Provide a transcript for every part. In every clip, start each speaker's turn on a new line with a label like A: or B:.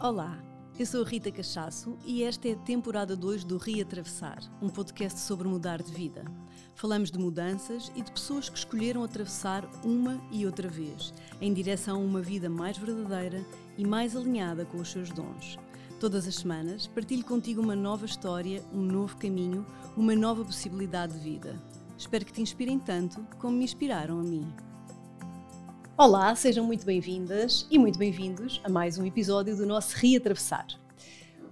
A: Olá, eu sou a Rita Cachaço e esta é a temporada 2 do Reatravessar, um podcast sobre mudar de vida. Falamos de mudanças e de pessoas que escolheram atravessar uma e outra vez, em direção a uma vida mais verdadeira e mais alinhada com os seus dons. Todas as semanas partilho contigo uma nova história, um novo caminho, uma nova possibilidade de vida. Espero que te inspirem tanto como me inspiraram a mim. Olá, sejam muito bem-vindas e muito bem-vindos a mais um episódio do nosso Reatravessar.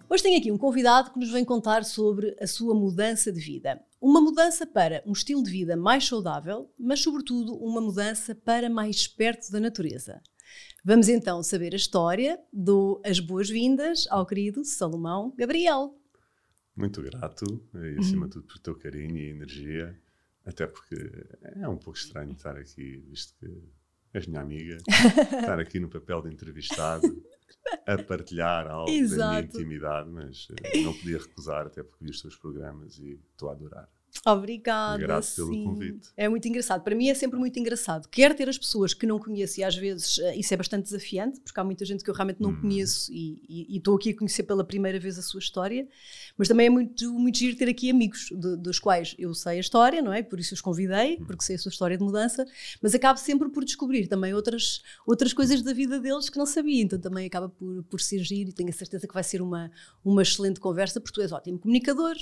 A: Hoje tenho aqui um convidado que nos vem contar sobre a sua mudança de vida. Uma mudança para um estilo de vida mais saudável, mas, sobretudo, uma mudança para mais perto da natureza. Vamos então saber a história. Dou as boas-vindas ao querido Salomão Gabriel.
B: Muito grato e, acima de tudo, por teu carinho e energia. Até porque é um pouco estranho estar aqui, visto que és minha amiga, estar aqui no papel de entrevistado, a partilhar algo Exato. da minha intimidade, mas uh, não podia recusar, até porque vi os teus programas e estou a adorar.
A: Obrigada.
B: Graças pelo convite.
A: É muito engraçado. Para mim é sempre muito engraçado. Quer ter as pessoas que não conheço e às vezes uh, isso é bastante desafiante, porque há muita gente que eu realmente não hum. conheço e estou aqui a conhecer pela primeira vez a sua história, mas também é muito, muito giro ter aqui amigos de, dos quais eu sei a história, não é? Por isso os convidei, hum. porque sei a sua história de mudança, mas acabo sempre por descobrir também outras, outras coisas da vida deles que não sabia, então também acaba por, por ser giro e tenho a certeza que vai ser uma, uma excelente conversa, porque tu és ótimo comunicador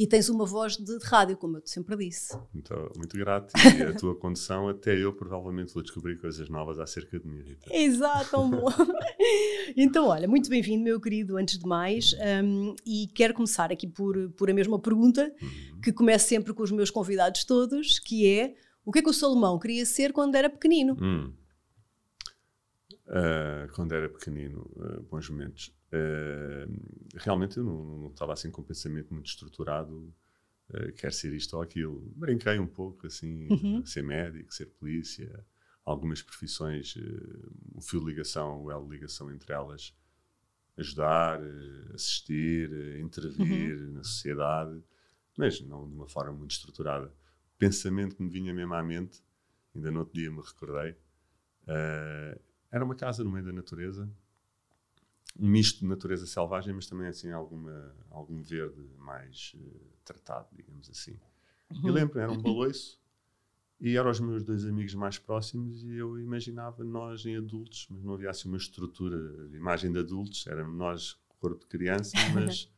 A: e tens uma voz de, de rádio, como eu sempre disse.
B: Muito, muito grato. E a tua condição, até eu provavelmente vou descobrir coisas novas acerca de mim, Rita.
A: Exato, tão bom. então, olha, muito bem-vindo, meu querido, antes de mais. Um, e quero começar aqui por, por a mesma pergunta, uhum. que começo sempre com os meus convidados todos, que é, o que é que o Salomão queria ser quando era pequenino?
B: Hum. Uh, quando era pequenino, uh, bons momentos. Uh, realmente eu não, não, estava assim com um pensamento muito estruturado, quer ser isto ou aquilo. Brinquei um pouco, assim, uhum. ser médico, ser polícia, algumas profissões, o fio de ligação, o elo de ligação entre elas, ajudar, assistir, intervir uhum. na sociedade, mas não de uma forma muito estruturada. O pensamento que me vinha mesmo à mente, ainda no outro dia me recordei, era uma casa no meio da natureza, um misto de natureza selvagem, mas também assim alguma, algum verde mais uh, tratado, digamos assim. Uhum. Eu lembro, era um baloiço e eram os meus dois amigos mais próximos e eu imaginava nós em adultos, mas não havia assim uma estrutura de imagem de adultos, éramos nós corpo de criança, mas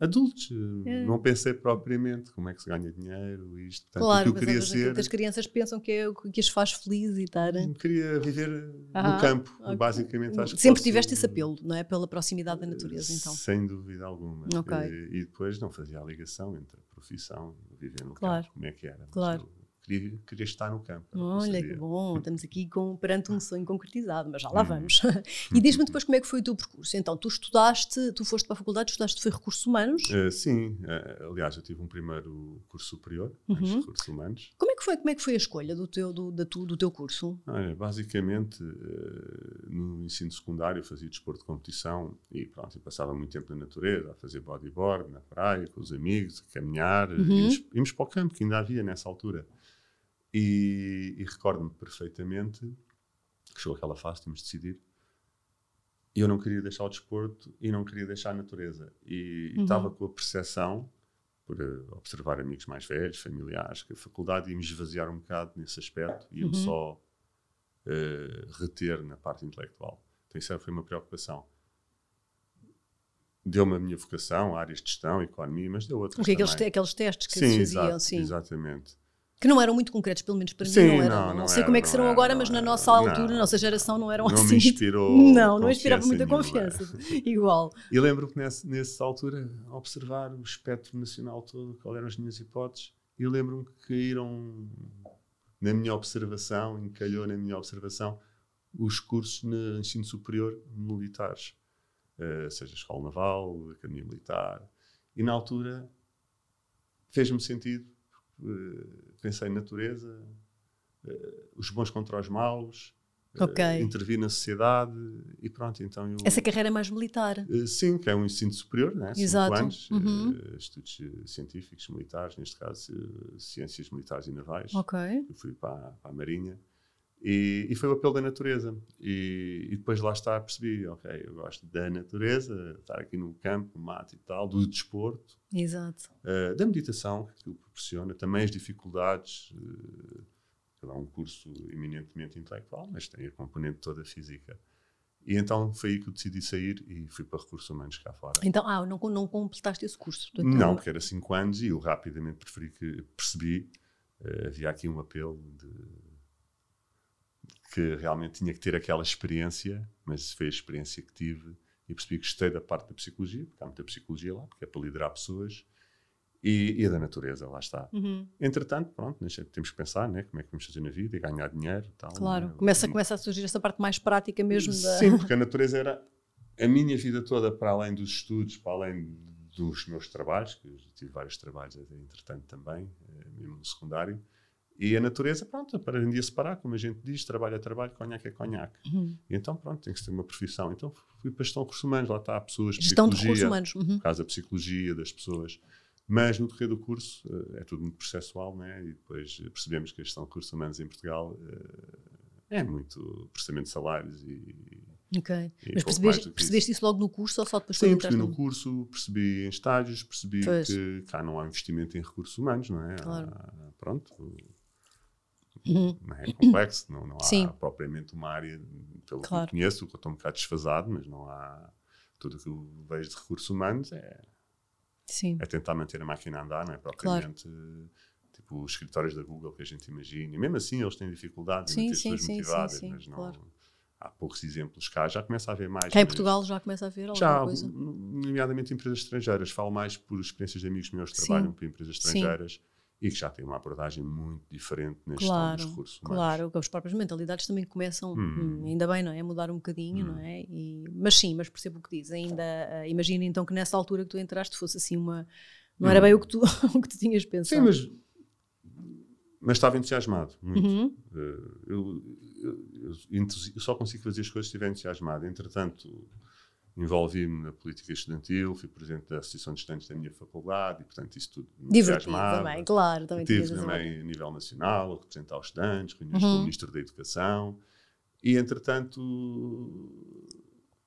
B: adultos. É. Não pensei propriamente como é que se ganha dinheiro, isto. Portanto,
A: claro,
B: o que eu queria ser.
A: As crianças pensam que é o que as faz felizes e estar.
B: Queria viver ah, no campo, okay. basicamente. Acho
A: Sempre tiveste esse apelo, não é? Pela proximidade da natureza, então.
B: Sem dúvida alguma.
A: Okay.
B: E, e, depois não fazia a ligação entre a profissão e viver no claro. campo, como é que era.
A: Claro
B: queria, queria estar no campo.
A: Olha que bom, estamos aqui com, perante um sonho concretizado, mas já lá hum. vamos. e diz-me depois como é que foi o teu percurso. Então, tu estudaste, tu foste para a faculdade, estudaste foi recursos humanos?
B: Uh, sim, uh, aliás, eu tive um primeiro curso superior uhum. em recursos humanos.
A: Como é que foi, como é que foi a escolha do teu, do, da tu, do teu curso?
B: Olha, basicamente, uh, no ensino secundário fazia desporto de competição e pronto, eu passava muito tempo na natureza, a fazer bodyboard, na praia, com os amigos, a caminhar, uhum. íamos, íamos para o campo, que ainda havia nessa altura. E, e recordo-me perfeitamente que chegou aquela fase, tínhamos de decidir. E eu não queria deixar o desporto e não queria deixar a natureza. E uhum. estava com a percepção, por uh, observar amigos mais velhos, familiares, que a faculdade ia-me esvaziar um bocado nesse aspecto e uhum. só uh, reter na parte intelectual. Então isso foi uma preocupação. Deu-me a minha vocação, áreas de gestão, economia, mas deu outras.
A: Porque aqueles, aqueles testes que sim, se faziam,
B: exato,
A: sim.
B: Exatamente
A: que não eram muito concretos, pelo menos para
B: Sim,
A: mim não
B: eram. Não,
A: não,
B: não
A: sei
B: era,
A: como é que serão
B: era,
A: agora, mas na nossa altura, na nossa geração, não eram
B: não
A: assim.
B: Me inspirou
A: não, não inspirava muita confiança. Igual.
B: E lembro-me nessa, nessa altura observar o espectro nacional todo, quais eram as minhas hipóteses, e lembro-me que caíram na minha observação, encalhou na minha observação, os cursos no ensino superior militares, uh, seja Escola Naval, Academia Militar. E na altura fez-me sentido pensei em natureza, uh, os bons contra os maus,
A: eh, okay.
B: intervir na sociedade e pronto. Então eu,
A: Essa carreira é mais militar?
B: sim, que é um ensino superior, né?
A: Exato.
B: Cinco anos,
A: uhum.
B: estudos científicos, militares, neste caso ciências militares e navais.
A: Ok.
B: Eu fui para, para a Marinha E, e, foi o apelo da natureza. E, e, depois lá está, percebi, ok, eu gosto da natureza, estar aqui no campo, no mato e tal, do desporto.
A: Exato.
B: Uh, da meditação, que aquilo proporciona, também as dificuldades. Uh, é um curso eminentemente intelectual, mas tem a componente toda física. E então foi aí que eu decidi sair e fui para recursos humanos cá fora.
A: Então, ah, não, não completaste esse curso?
B: Portanto, não, porque era 5 anos e eu rapidamente preferi que, percebi, uh, havia aqui um apelo de que realmente tinha que ter aquela experiência, mas foi a experiência que tive e percebi que gostei da parte da psicologia, porque há muita psicologia lá, porque é para liderar pessoas, e, e da natureza, lá está. Uhum. Entretanto, pronto, temos que pensar né, como é que vamos fazer na vida e ganhar dinheiro tal.
A: Claro, né? começa, começa a surgir essa parte mais prática mesmo da...
B: Sim, porque a natureza era a minha vida toda, para além dos estudos, para além dos meus trabalhos, que eu tive vários trabalhos, entretanto também, eh, mesmo no secundário, e a natureza, pronto, aprendi a separar, como a gente diz, trabalho é trabalho, conhaque é conhaque. Uhum. E então, pronto, tem que ter uma profissão. Então fui para a gestão de recursos humanos, lá está, pessoas,
A: gestão psicologia, de recursos humanos.
B: Uhum. Por causa da psicologia das pessoas. Mas no decorrer do curso uh, é tudo muito processual, né? E depois percebemos que a gestão de recursos humanos em Portugal uh, é muito processamento de salários e.
A: Ok. E Mas percebeste, percebeste isso logo no curso ou só depois
B: Sim, percebi no curso, percebi em estágios, percebi pois. que cá não há investimento em recursos humanos, não é?
A: Claro.
B: Há, pronto Uhum. Não é complexo, não, não há Sim. propriamente uma área, pelo claro. que eu conheço, que eu estou um bocado desfasado, mas não há. Tudo o que eu vejo de recursos humanos é,
A: Sim.
B: é tentar manter a máquina a andar, não é propriamente. Claro. Tipo os escritórios da Google que a gente imagina. E mesmo assim eles têm dificuldades em manter as pessoas motivadas, mas não. Claro há poucos exemplos cá, já começa a haver mais.
A: Cá em Portugal já começa a haver alguma já, coisa?
B: nomeadamente empresas estrangeiras. Falo mais por experiências de amigos meus que trabalham para empresas estrangeiras. E que já tem uma abordagem muito diferente na
A: claro,
B: gestão dos recursos humanos.
A: Claro, as próprias mentalidades também começam, hum. Hum, ainda bem, não é? Mudar um bocadinho, hum. não é? E, mas sim, mas percebo o que diz. Ainda, uh, imagina então que nessa altura que tu entraste fosse assim uma. Não era hum. bem o que tu, o que tu tinhas pensado.
B: Sim, mas, mas estava entusiasmado, muito. Uhum. Uh, eu, eu, eu, eu, só consigo fazer as coisas se estiver entusiasmado. Entretanto envolvi-me na política estudantil, fui presidente da Associação de Estudantes da minha faculdade e, portanto, isso tudo me
A: Divertido também, claro. Também
B: Tive também a nível nacional, a representar os estudantes, reuniões uhum. com o Ministro da Educação e, entretanto,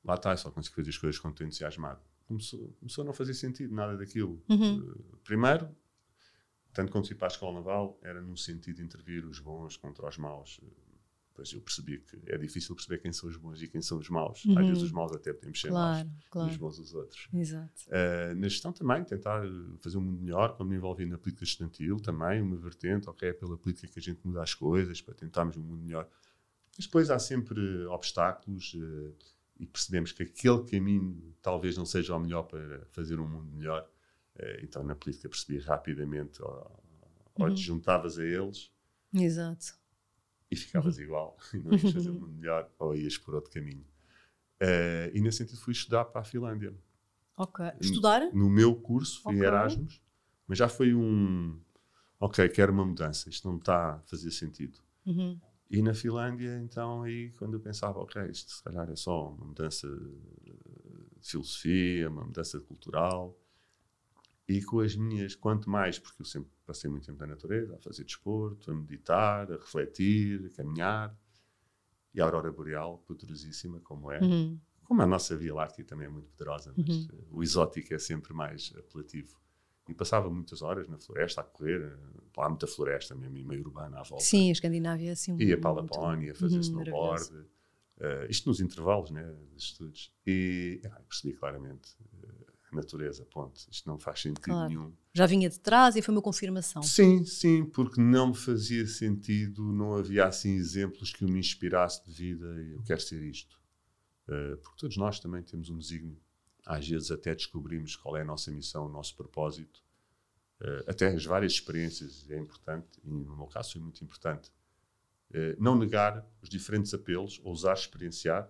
B: lá está, só consigo fazer as coisas quando estou entusiasmado. Começou, começou a não fazer sentido nada daquilo. Uhum. Uh, primeiro, tanto quando fui para a Escola Naval, era no sentido de intervir os bons contra os maus Pois eu percebi que é difícil perceber quem são os bons e quem são os maus. Uhum. Às vezes os maus até podemos ser claro, maus claro. e os bons os outros.
A: Exato.
B: Uh, na gestão também, tentar fazer um mundo melhor, quando me envolvi na política estudantil também, uma vertente, ok, é pela política que a gente muda as coisas, para tentarmos um mundo melhor. Mas depois há sempre obstáculos uh, e percebemos que aquele caminho talvez não seja o melhor para fazer um mundo melhor. Uh, então na política percebi rapidamente, ou, ou uhum. te juntavas a eles.
A: Exato
B: e ficavas uhum. igual e não ias fazer um melhor ou ias por outro caminho. Uh, e nesse sentido fui estudar para a Finlândia.
A: Ok. Estudar?
B: No, no meu curso, fui okay. Erasmus, mas já foi um. Ok, quero uma mudança, isto não está a fazer sentido.
A: Uhum.
B: E na Finlândia, então, aí quando eu pensava, ok, isto se calhar é só uma mudança de filosofia, uma mudança cultural, e com as minhas, quanto mais, porque eu sempre passei muito tempo na natureza, a fazer desporto, a meditar, a refletir, a caminhar. E a aurora boreal, poderosíssima como é. Uhum. Como a nossa Via Láctea também é muito poderosa, mas uhum. o exótico é sempre mais apelativo. E passava muitas horas na floresta a correr. Lá há muita floresta mesmo, e meio urbana à volta.
A: Sim, a Escandinávia é assim.
B: Ia para a Lapónia, fazer uhum, snowboard. Uh, isto nos intervalos né, dos estudos. E ah, percebi claramente natureza, ponto. Isto não faz sentido claro. nenhum.
A: Já vinha de trás e foi uma confirmação.
B: Sim, sim, porque não me fazia sentido, não havia assim exemplos que me inspirasse de vida e eu quero ser isto. Uh, porque todos nós também temos um desígnio. Às vezes até descobrimos qual é a nossa missão, o nosso propósito. Uh, até as várias experiências é importante, e no meu caso foi muito importante. Uh, não negar os diferentes apelos, ousar experienciar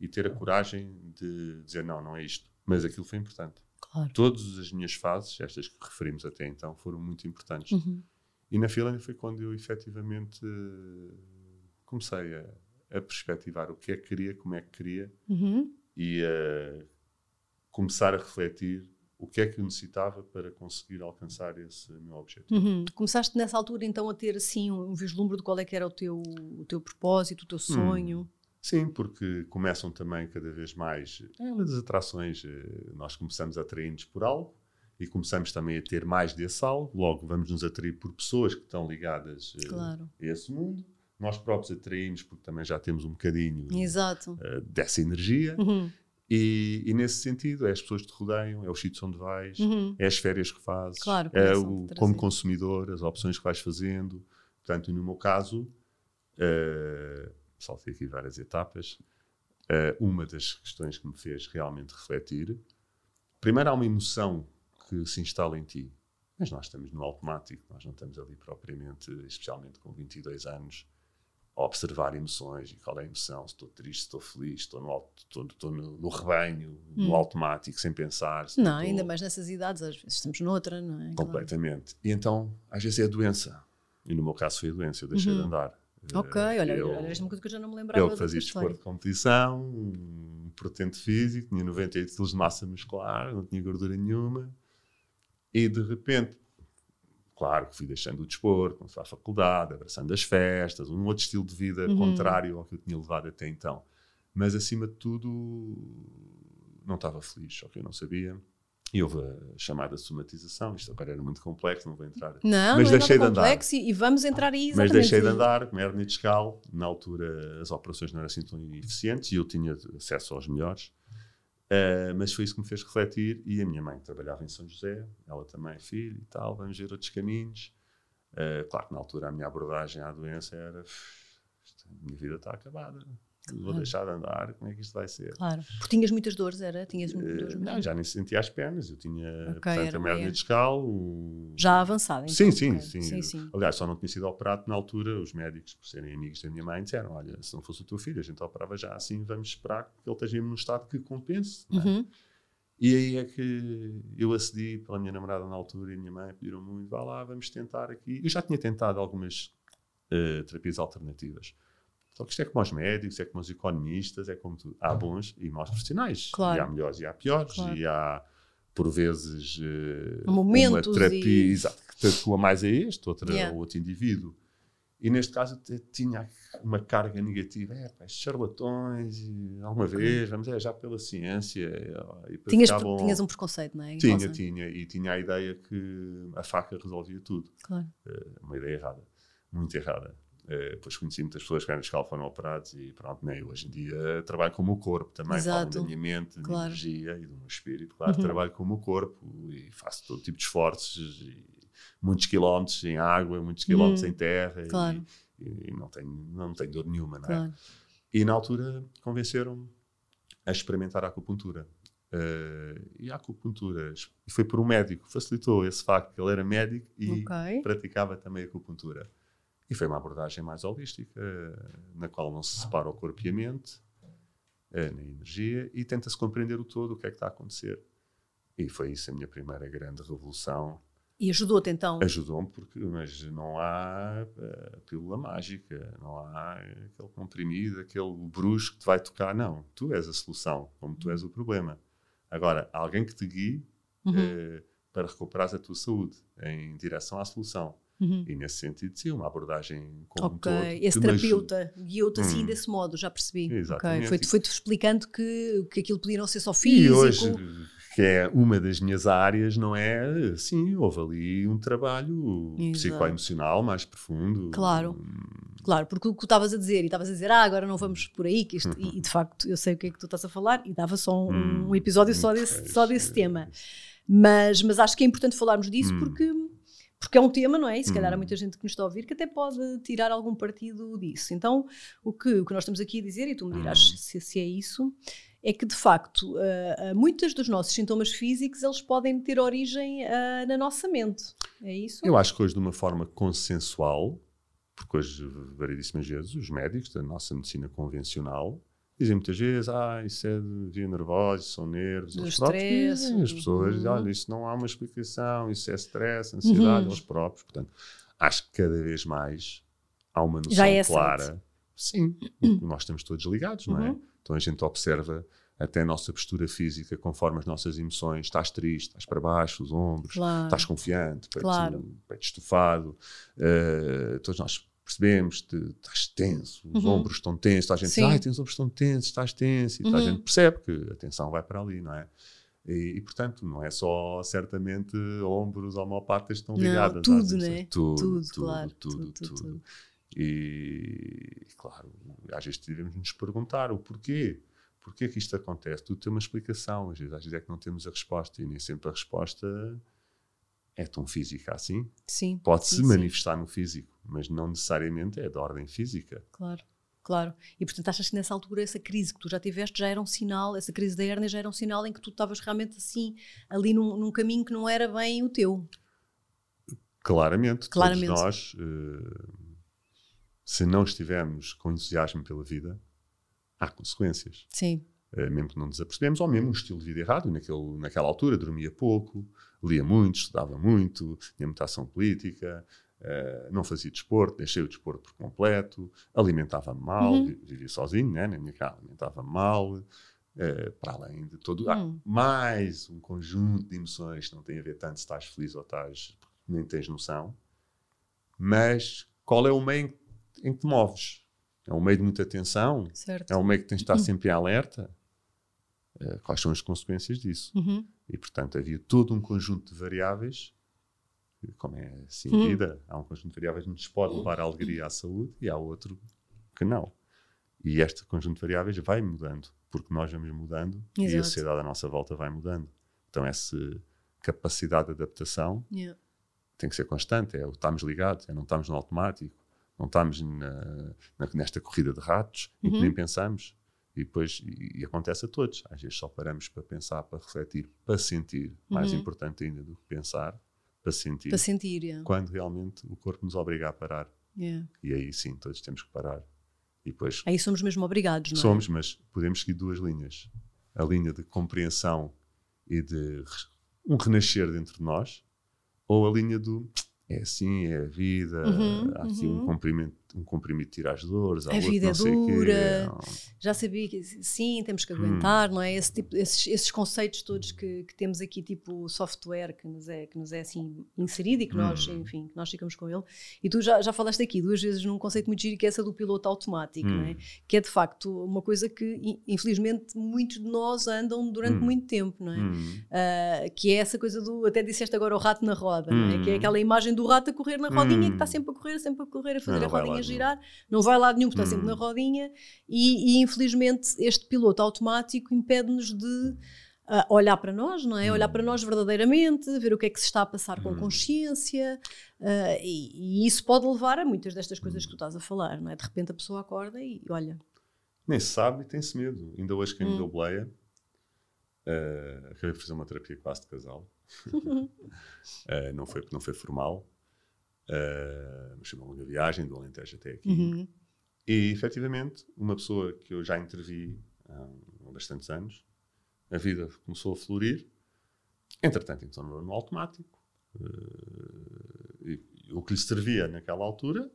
B: e ter a coragem de dizer não, não é isto mas aquilo foi importante.
A: Claro.
B: Todas as minhas fases, estas que referimos até então, foram muito importantes.
A: Uhum.
B: E na Finlândia foi quando eu efetivamente comecei a, a perspectivar o que é que queria, como é que queria
A: uhum.
B: e a começar a refletir o que é que eu necessitava para conseguir alcançar esse meu objetivo.
A: Uhum. Começaste nessa altura então a ter assim um vislumbre de qual é que era o teu, o teu propósito, o teu sonho? Hum.
B: Sim, porque começam também cada vez mais. É uma das atrações. Eh, nós começamos a atrair-nos por algo e começamos também a ter mais desse algo. Logo, vamos nos atrair por pessoas que estão ligadas eh, claro. a esse mundo. Nós próprios atraímos porque também já temos um bocadinho. Uh, dessa energia. Uhum. E, e, nesse sentido, é as pessoas que te rodeiam, é os sítios onde vais, uhum. é as férias que fazes, claro, é o, como consumidor, as opções que vais fazendo. Portanto, no meu caso, uh, saltei aqui várias etapas. Uh, uma das questões que me fez realmente refletir, primeiro há uma emoção que se instala em ti, mas nós estamos no automático, nós não estamos ali propriamente, especialmente com 22 anos, a observar emoções e qual é a emoção, se estou triste, se estou feliz, estou no, estou, estou no, no rebanho, hum. no automático, sem pensar.
A: Não, estou... ainda mais nessas idades, às vezes estamos noutra, não é?
B: Completamente. Claro. E então, às vezes é a doença. E no meu caso foi a doença, eu deixei uhum. de andar.
A: Ok, olha, eu, olha, uma coisa que eu já não me lembrava.
B: Eu fazia desporto de competição, um portento físico, tinha 98 kg de massa muscular, não tinha gordura nenhuma. E de repente, claro que fui deixando o desporto, fui à faculdade, abraçando as festas, um outro estilo de vida uhum. contrário ao que eu tinha levado até então. Mas acima de tudo, não estava feliz, só que eu não sabia. E houve a chamada somatização, isto agora era muito complexo, não vou entrar.
A: Não, mas não deixei é de andar. e vamos entrar aí
B: Mas deixei de andar, com hernia discal, na altura as operações não eram assim tão eficientes e eu tinha acesso aos melhores. Uh, mas foi isso que me fez refletir e a minha mãe trabalhava em São José, ela também, filho e tal, vamos ver outros caminhos. Uh, claro que na altura a minha abordagem à doença era, a minha vida está acabada, Claro. Vou deixar de andar, como é que isto vai ser?
A: Claro. Porque tinhas muitas dores, era? Tinhas muitas dores?
B: Não, já nem sentia as pernas. Eu tinha, okay, portanto, a hernia discal. O...
A: Já avançada, então?
B: Sim, sim, okay. sim, sim, sim. Aliás, só não tinha sido operado na altura. Os médicos, por serem amigos da minha mãe, disseram: Olha, se não fosse o teu filho, a gente operava já assim, vamos esperar que ele esteja num estado que compense. É? Uhum. E aí é que eu acedi pela minha namorada na altura e a minha mãe pediram muito: vá lá, vamos tentar aqui. Eu já tinha tentado algumas uh, terapias alternativas. Só que isto é como os médicos, é como os economistas, é como tudo. Há bons e maus profissionais. Claro. E há melhores e há piores. Claro. E há, por vezes, uh,
A: Momentos
B: uma terapia e... exato, que te adequa mais a este, outra yeah. outro indivíduo. E neste caso tinha uma carga negativa. É, pá, charlatões, e alguma vez, vamos é, já pela ciência.
A: E tinhas, tinhas um preconceito, não é?
B: Tinha, tinha. E tinha a ideia que a faca resolvia tudo. Claro. Uh, uma ideia errada. Muito errada. Uh, depois conheci muitas pessoas que eram escala foram operados e pronto, né? eu hoje em dia trabalho com o meu corpo também, falo da minha mente, da claro. minha energia e do meu espírito, claro, uhum. trabalho com o meu corpo e faço todo tipo de esforços, muitos quilómetros em água, muitos quilómetros uhum. em terra claro. e, e, não, tenho, não tenho dor nenhuma, não é? Claro. E na altura convenceram-me a experimentar a acupuntura. Uh, e a acupuntura e foi por um médico, facilitou esse facto que ele era médico e okay. praticava também acupuntura. E foi uma abordagem mais holística, na qual não se separa o corpo e a mente, eh, na energia, e tenta-se compreender o todo, o que é que está a acontecer. E foi isso a minha primeira grande revolução.
A: E ajudou-te então?
B: Ajudou-me, porque mas não há uh, pílula mágica, não há aquele comprimido, aquele bruxo que te vai tocar. Não, tu és a solução, como tu és o problema. Agora, alguém que te guie uhum. uh, para recuperares a tua saúde em direção à solução. Uhum. E nesse sentido, sim, uma abordagem como
A: Ok,
B: um todo,
A: esse terapeuta guiou-te assim hum. desse modo, já percebi. Exatamente. Okay. Foi-te foi explicando que, que aquilo podia não ser só físico.
B: E hoje, que é uma das minhas áreas, não é? Sim, houve ali um trabalho Exato. psicoemocional mais profundo.
A: Claro. Claro, porque o que estavas a dizer, e estavas a dizer, ah, agora não vamos por aí, que isto, e, e, de facto eu sei o que é que tu estás a falar, e dava só um, hum, um episódio só desse, só desse tema. Mas, mas acho que é importante falarmos disso hum. porque porque é um tema, não é? E se calhar há hum. muita gente que nos está a ouvir que até pode tirar algum partido disso. Então, o que, o que nós estamos aqui a dizer, e tu me dirás hum. se, se é isso, é que de facto uh, uh, muitos dos nossos sintomas físicos eles podem ter origem uh, na nossa mente. É isso?
B: Eu acho que hoje, de uma forma consensual, porque hoje, variedíssimas vezes, os médicos da nossa medicina convencional dizem muitas vezes, ah, isso é de via nervosa, são nervos,
A: eles próprios dizem,
B: as pessoas dizem, uhum. olha, isso não há uma explicação, isso é stress, ansiedade, uhum. eles próprios. Portanto, acho que cada vez mais há uma noção é clara. Sim, nós estamos todos ligados, não é? Uhum. Então a gente observa até a nossa postura física, conforme as nossas emoções. Estás triste, estás para baixo, os ombros, claro. estás confiante, peito, claro. estufado. Uh, todos nós percebemos que estás tenso, os uhum. ombros estão tensos, a gente Sim. diz, ai, os ombros estão tensos, estás tenso, e uhum. a gente percebe que a tensão vai para ali, não é? E, e, portanto, não é só certamente ombros homopatas estão ligadas. Não,
A: tudo, né?
B: Tudo,
A: tudo,
B: tudo, claro, tudo, tudo, tudo, tudo. E, claro, às vezes devemos nos perguntar o porquê. Porquê que isto acontece? Tudo tem uma explicação. Às vezes, às vezes é que não temos a resposta e nem sempre a resposta é tão física assim.
A: Sim.
B: Pode-se manifestar no físico, mas não necessariamente é da ordem física.
A: Claro. Claro. E portanto achas que nessa altura essa crise que tu já tiveste já era um sinal, essa crise da hérnia já era um sinal em que tu estavas realmente assim, ali num, num caminho que não era bem o teu?
B: Claramente. Claramente. Todos nós, uh, se não estivermos com entusiasmo pela vida, há consequências.
A: Sim.
B: Uh, mesmo que não nos apercebemos, ou mesmo um estilo de vida errado. Naquele, naquela altura dormia pouco, lia muito, estudava muito, tinha muita ação política, Uh, não fazia desporto, deixei o desporto por completo, alimentava-me mal, uhum. vivia sozinho, né, na minha casa, alimentava-me mal, uh, para além de todo. Uhum. Mais um conjunto de emoções que não tem a ver tanto se estás feliz ou estás. nem tens noção. Mas qual é o meio em, que te moves? É um meio de muita tensão?
A: Certo.
B: É um meio que tens de estar uhum. sempre em alerta? Uh, quais são as consequências disso?
A: Uhum.
B: E, portanto, havia todo um conjunto de variáveis como é assim hum. vida, há um conjunto de variáveis que nos pode levar à alegria à saúde e há outro que não. E este conjunto de variáveis vai mudando, porque nós vamos mudando Exato. e a sociedade à nossa volta vai mudando. Então, essa capacidade de adaptação
A: yeah.
B: tem que ser constante. É estamos ligados, é não estamos no automático, não estamos na, na, nesta corrida de ratos uhum. em que uhum. nem pensamos. E depois e, acontece a todos. Às vezes só paramos para pensar, para refletir, para sentir. Mais uhum. importante ainda do que pensar, para sentir.
A: Para sentir, yeah.
B: Quando realmente o corpo nos obriga a parar.
A: Yeah.
B: E aí sim, todos temos que parar. E depois,
A: aí somos mesmo obrigados, não
B: é? Somos, mas podemos seguir duas linhas. A linha de compreensão e de um renascer dentro de nós, ou a linha do é assim, é a vida, uhum, há aqui uhum. um comprimento um comprimido tira as dores,
A: a vida é dura, já sabia que sim, temos que aguentar, hum. não é? Esse tipo, esses, esses conceitos todos que, que, temos aqui, tipo software que nos é, que nos é assim inserido e que nós, hum. enfim, que nós ficamos com ele. E tu já, já falaste aqui duas vezes num conceito muito giro que é essa do piloto automático, hum. não é? Hum. Que é de facto uma coisa que, infelizmente, muitos de nós andam durante hum. muito tempo, não é? Uh, que é essa coisa do, até disseste agora o rato na roda, não é? Que é aquela imagem do rato a correr na rodinha que está sempre a correr, sempre a correr, a fazer não, a rodinha a girar, não vai lá nenhum, porque está sempre na hum. rodinha, e, e infelizmente este piloto automático impede-nos de Uh, olhar para nós, não é? Olhar para hum. nós verdadeiramente, ver o que é que se está a passar com hum. consciência, uh, e, e, isso pode levar a muitas destas coisas que tu estás a falar, não é? De repente a pessoa acorda e olha.
B: Nem se sabe e tem-se medo. Ainda hoje quem hum. me deu boleia, uh, acabei de fazer uma terapia quase de casal. não, foi, não foi formal, uh, mas foi uma viagem do Alentejo até aqui.
A: Uhum.
B: E, efetivamente, uma pessoa que eu já intervi há, há bastantes anos, a vida começou a florir. Entretanto, então no, no automático. Uh, e, o que lhe servia naquela altura,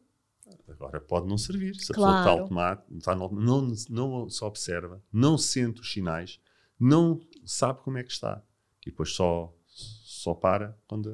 B: agora pode não servir. Se a claro. pessoa está automático, está no, não, não se observa, não sente os sinais, não sabe como é que está. E depois só, só para quando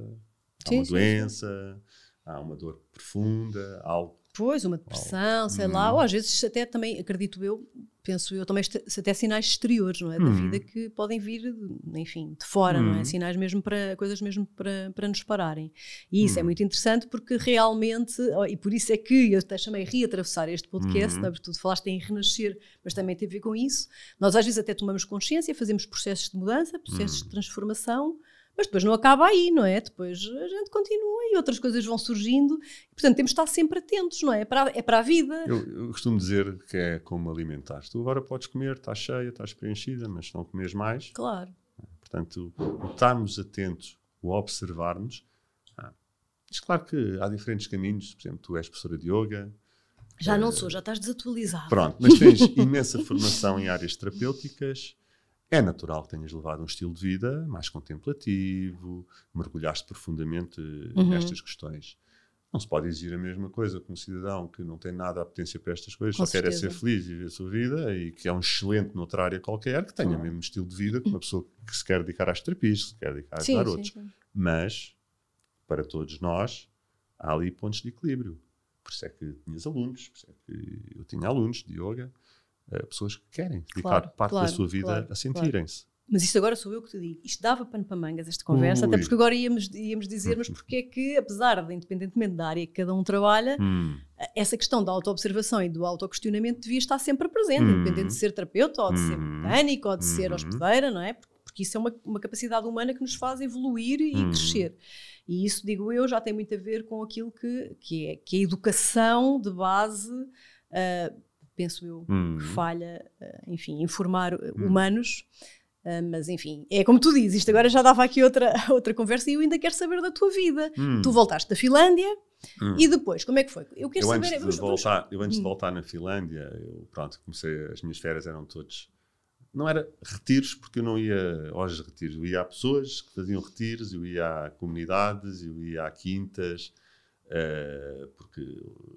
B: há sim, uma sim, doença, sim há uma dor profunda, algo.
A: Pois, uma depressão, sei hum. lá, ou às vezes até também, acredito eu, penso eu, também até sinais exteriores, não é? Da hum. vida que podem vir, enfim, de fora, hum. não é? Hum. Sinais mesmo para, coisas mesmo para, para nos pararem. E isso é hum. muito interessante porque realmente, e por isso é que eu até chamei reatravessar este podcast, não é? Porque tu falaste em renascer, mas também tem a ver com isso. Nós às vezes até tomamos consciência, fazemos processos de mudança, processos de transformação, mas depois não acaba aí, não é? Depois a gente continua e outras coisas vão surgindo. Portanto, temos de estar sempre atentos, não é? É para, é para a vida.
B: Eu, eu, costumo dizer que é como alimentar. Tu agora podes comer, estás cheia, estás preenchida, mas não comes mais.
A: Claro.
B: Portanto, o estarmos atentos, o observarmos. Ah, claro que há diferentes caminhos. Por exemplo, tu és professora de yoga.
A: Já não sou, já estás desatualizado.
B: Pronto, mas tens imensa formação em áreas terapêuticas é natural que tenhas levado um estilo de vida mais contemplativo, mergulhaste profundamente uhum. nestas questões. Não se pode exigir a mesma coisa com um cidadão que não tem nada a potência para estas coisas,
A: Com
B: só quer é
A: certeza.
B: ser feliz e viver a sua vida e que é um excelente noutra área qualquer, que tenha o mesmo estilo de vida que uma pessoa que se quer dedicar às terapias, que se quer dedicar a ajudar
A: sim,
B: outros.
A: sim.
B: Mas, para todos nós, há ali pontos de equilíbrio. Por isso é que tinhas alunos, por isso é que eu tinha alunos de yoga, pessoas que querem dedicar
A: Claro,
B: parte
A: claro,
B: da sua vida
A: claro,
B: a sentirem-se.
A: Mas isto agora sou eu que te digo. Isto dava pano para mangas, esta conversa, até
B: Ui.
A: porque agora íamos, íamos dizer, mas porque é que, apesar de, independentemente da área que cada um trabalha,
B: Hum,
A: essa questão da autoobservação e do autoquestionamento devia estar sempre presente,
B: Uhum.
A: independente de ser terapeuta, ou de ser
B: Uhum.
A: mecânico, ou de ser
B: Uhum.
A: hospedeira, não é? Porque- isso é uma, uma capacidade humana que nos faz evoluir e
B: Uhum.
A: crescer. E isso, digo eu, já tem muito a ver com aquilo que, que, é, que é a educação de base, ah, penso eu,
B: hum.
A: que falha, ah, enfim, informar ah,
B: Hum.
A: humanos. Ah, mas enfim, é como tu dizes, isto agora já dava aqui outra, outra conversa e eu ainda quero saber da tua vida.
B: Hum.
A: Tu voltaste da Finlândia
B: Hum.
A: e depois, como é que foi? Eu quero
B: eu
A: saber.
B: antes, de
A: vamos- vamos-
B: voltar, eu antes de
A: Hum.
B: voltar na Finlândia, eu, pronto, comecei, as minhas férias eram todos. Não era retiros, porque eu não ia aos retiros. Eu ia a pessoas que faziam retiros, eu ia a comunidades, eu ia a quintas, eh, porque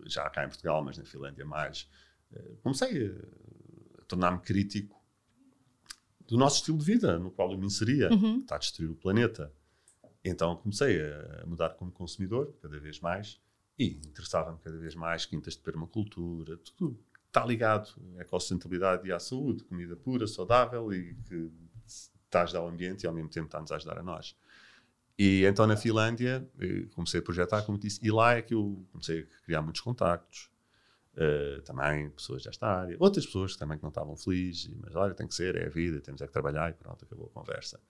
B: já cá em Portugal, mas na Finlândia mais. Eh, comecei a, a tornar-me crítico do nosso estilo de vida, no qual eu me inseria,
A: Uhum.
B: que está a destruir o planeta. Então comecei a mudar como consumidor, cada vez mais, e interessava-me cada vez mais quintas de permacultura, tudo está ligado à ecossustentabilidade e à saúde, comida pura, saudável e que está a ajudar o ambiente e ao mesmo tempo está-nos a ajudar a nós. E então na Finlândia eh, comecei a projetar, como disse, e lá é que eu comecei a criar muitos contactos, eh, também pessoas desta área, outras pessoas também que não estavam felizes, mas olha, tem que ser, é a vida, temos é que trabalhar e pronto, acabou a conversa.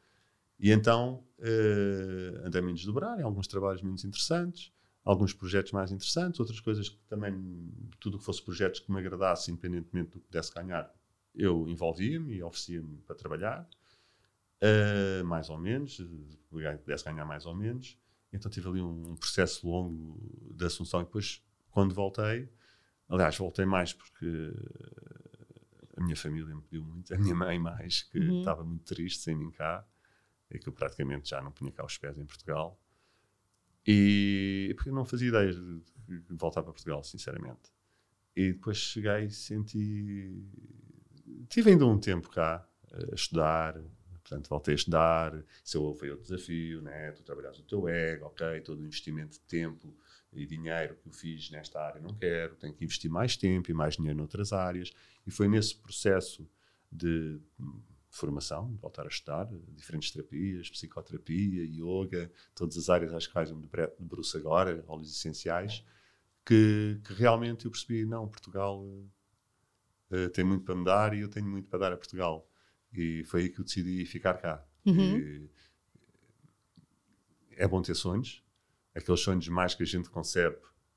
B: E então eh, andei-me a desdobrar em alguns trabalhos menos interessantes, alguns projetos mais interessantes, outras coisas que também, tudo que fosse projetos que me agradasse, independentemente do que pudesse ganhar, eu envolvia-me e oferecia-me para trabalhar, eh, mais ou menos, pudesse ganhar mais ou menos. Então tive ali um, um processo longo de assunção e depois, quando voltei, aliás, voltei mais porque a minha família me pediu muito, a minha mãe mais, que
A: Uhum.
B: estava muito triste sem mim cá, e que eu praticamente já não punha cá os pés em Portugal. E porque eu não fazia ideia de voltar para Portugal, sinceramente. E depois cheguei e senti. Tive ainda um tempo cá a estudar, portanto, voltei a estudar. Isso foi outro desafio, né? Tu trabalhas o teu ego, ok, todo o investimento de tempo e dinheiro que eu fiz nesta área não quero, tenho que investir mais tempo e mais dinheiro noutras áreas. E foi nesse processo de formação, de voltar a estudar, diferentes terapias, psicoterapia, yoga, todas as áreas às quais eu me debru- debruço agora, óleos essenciais, que, que realmente eu percebi, não, Portugal eh, tem muito para me dar e eu tenho muito para dar a Portugal. E foi aí que eu decidi ficar cá.
A: Uhum.
B: E é bom ter sonhos, aqueles sonhos mais que a gente concebe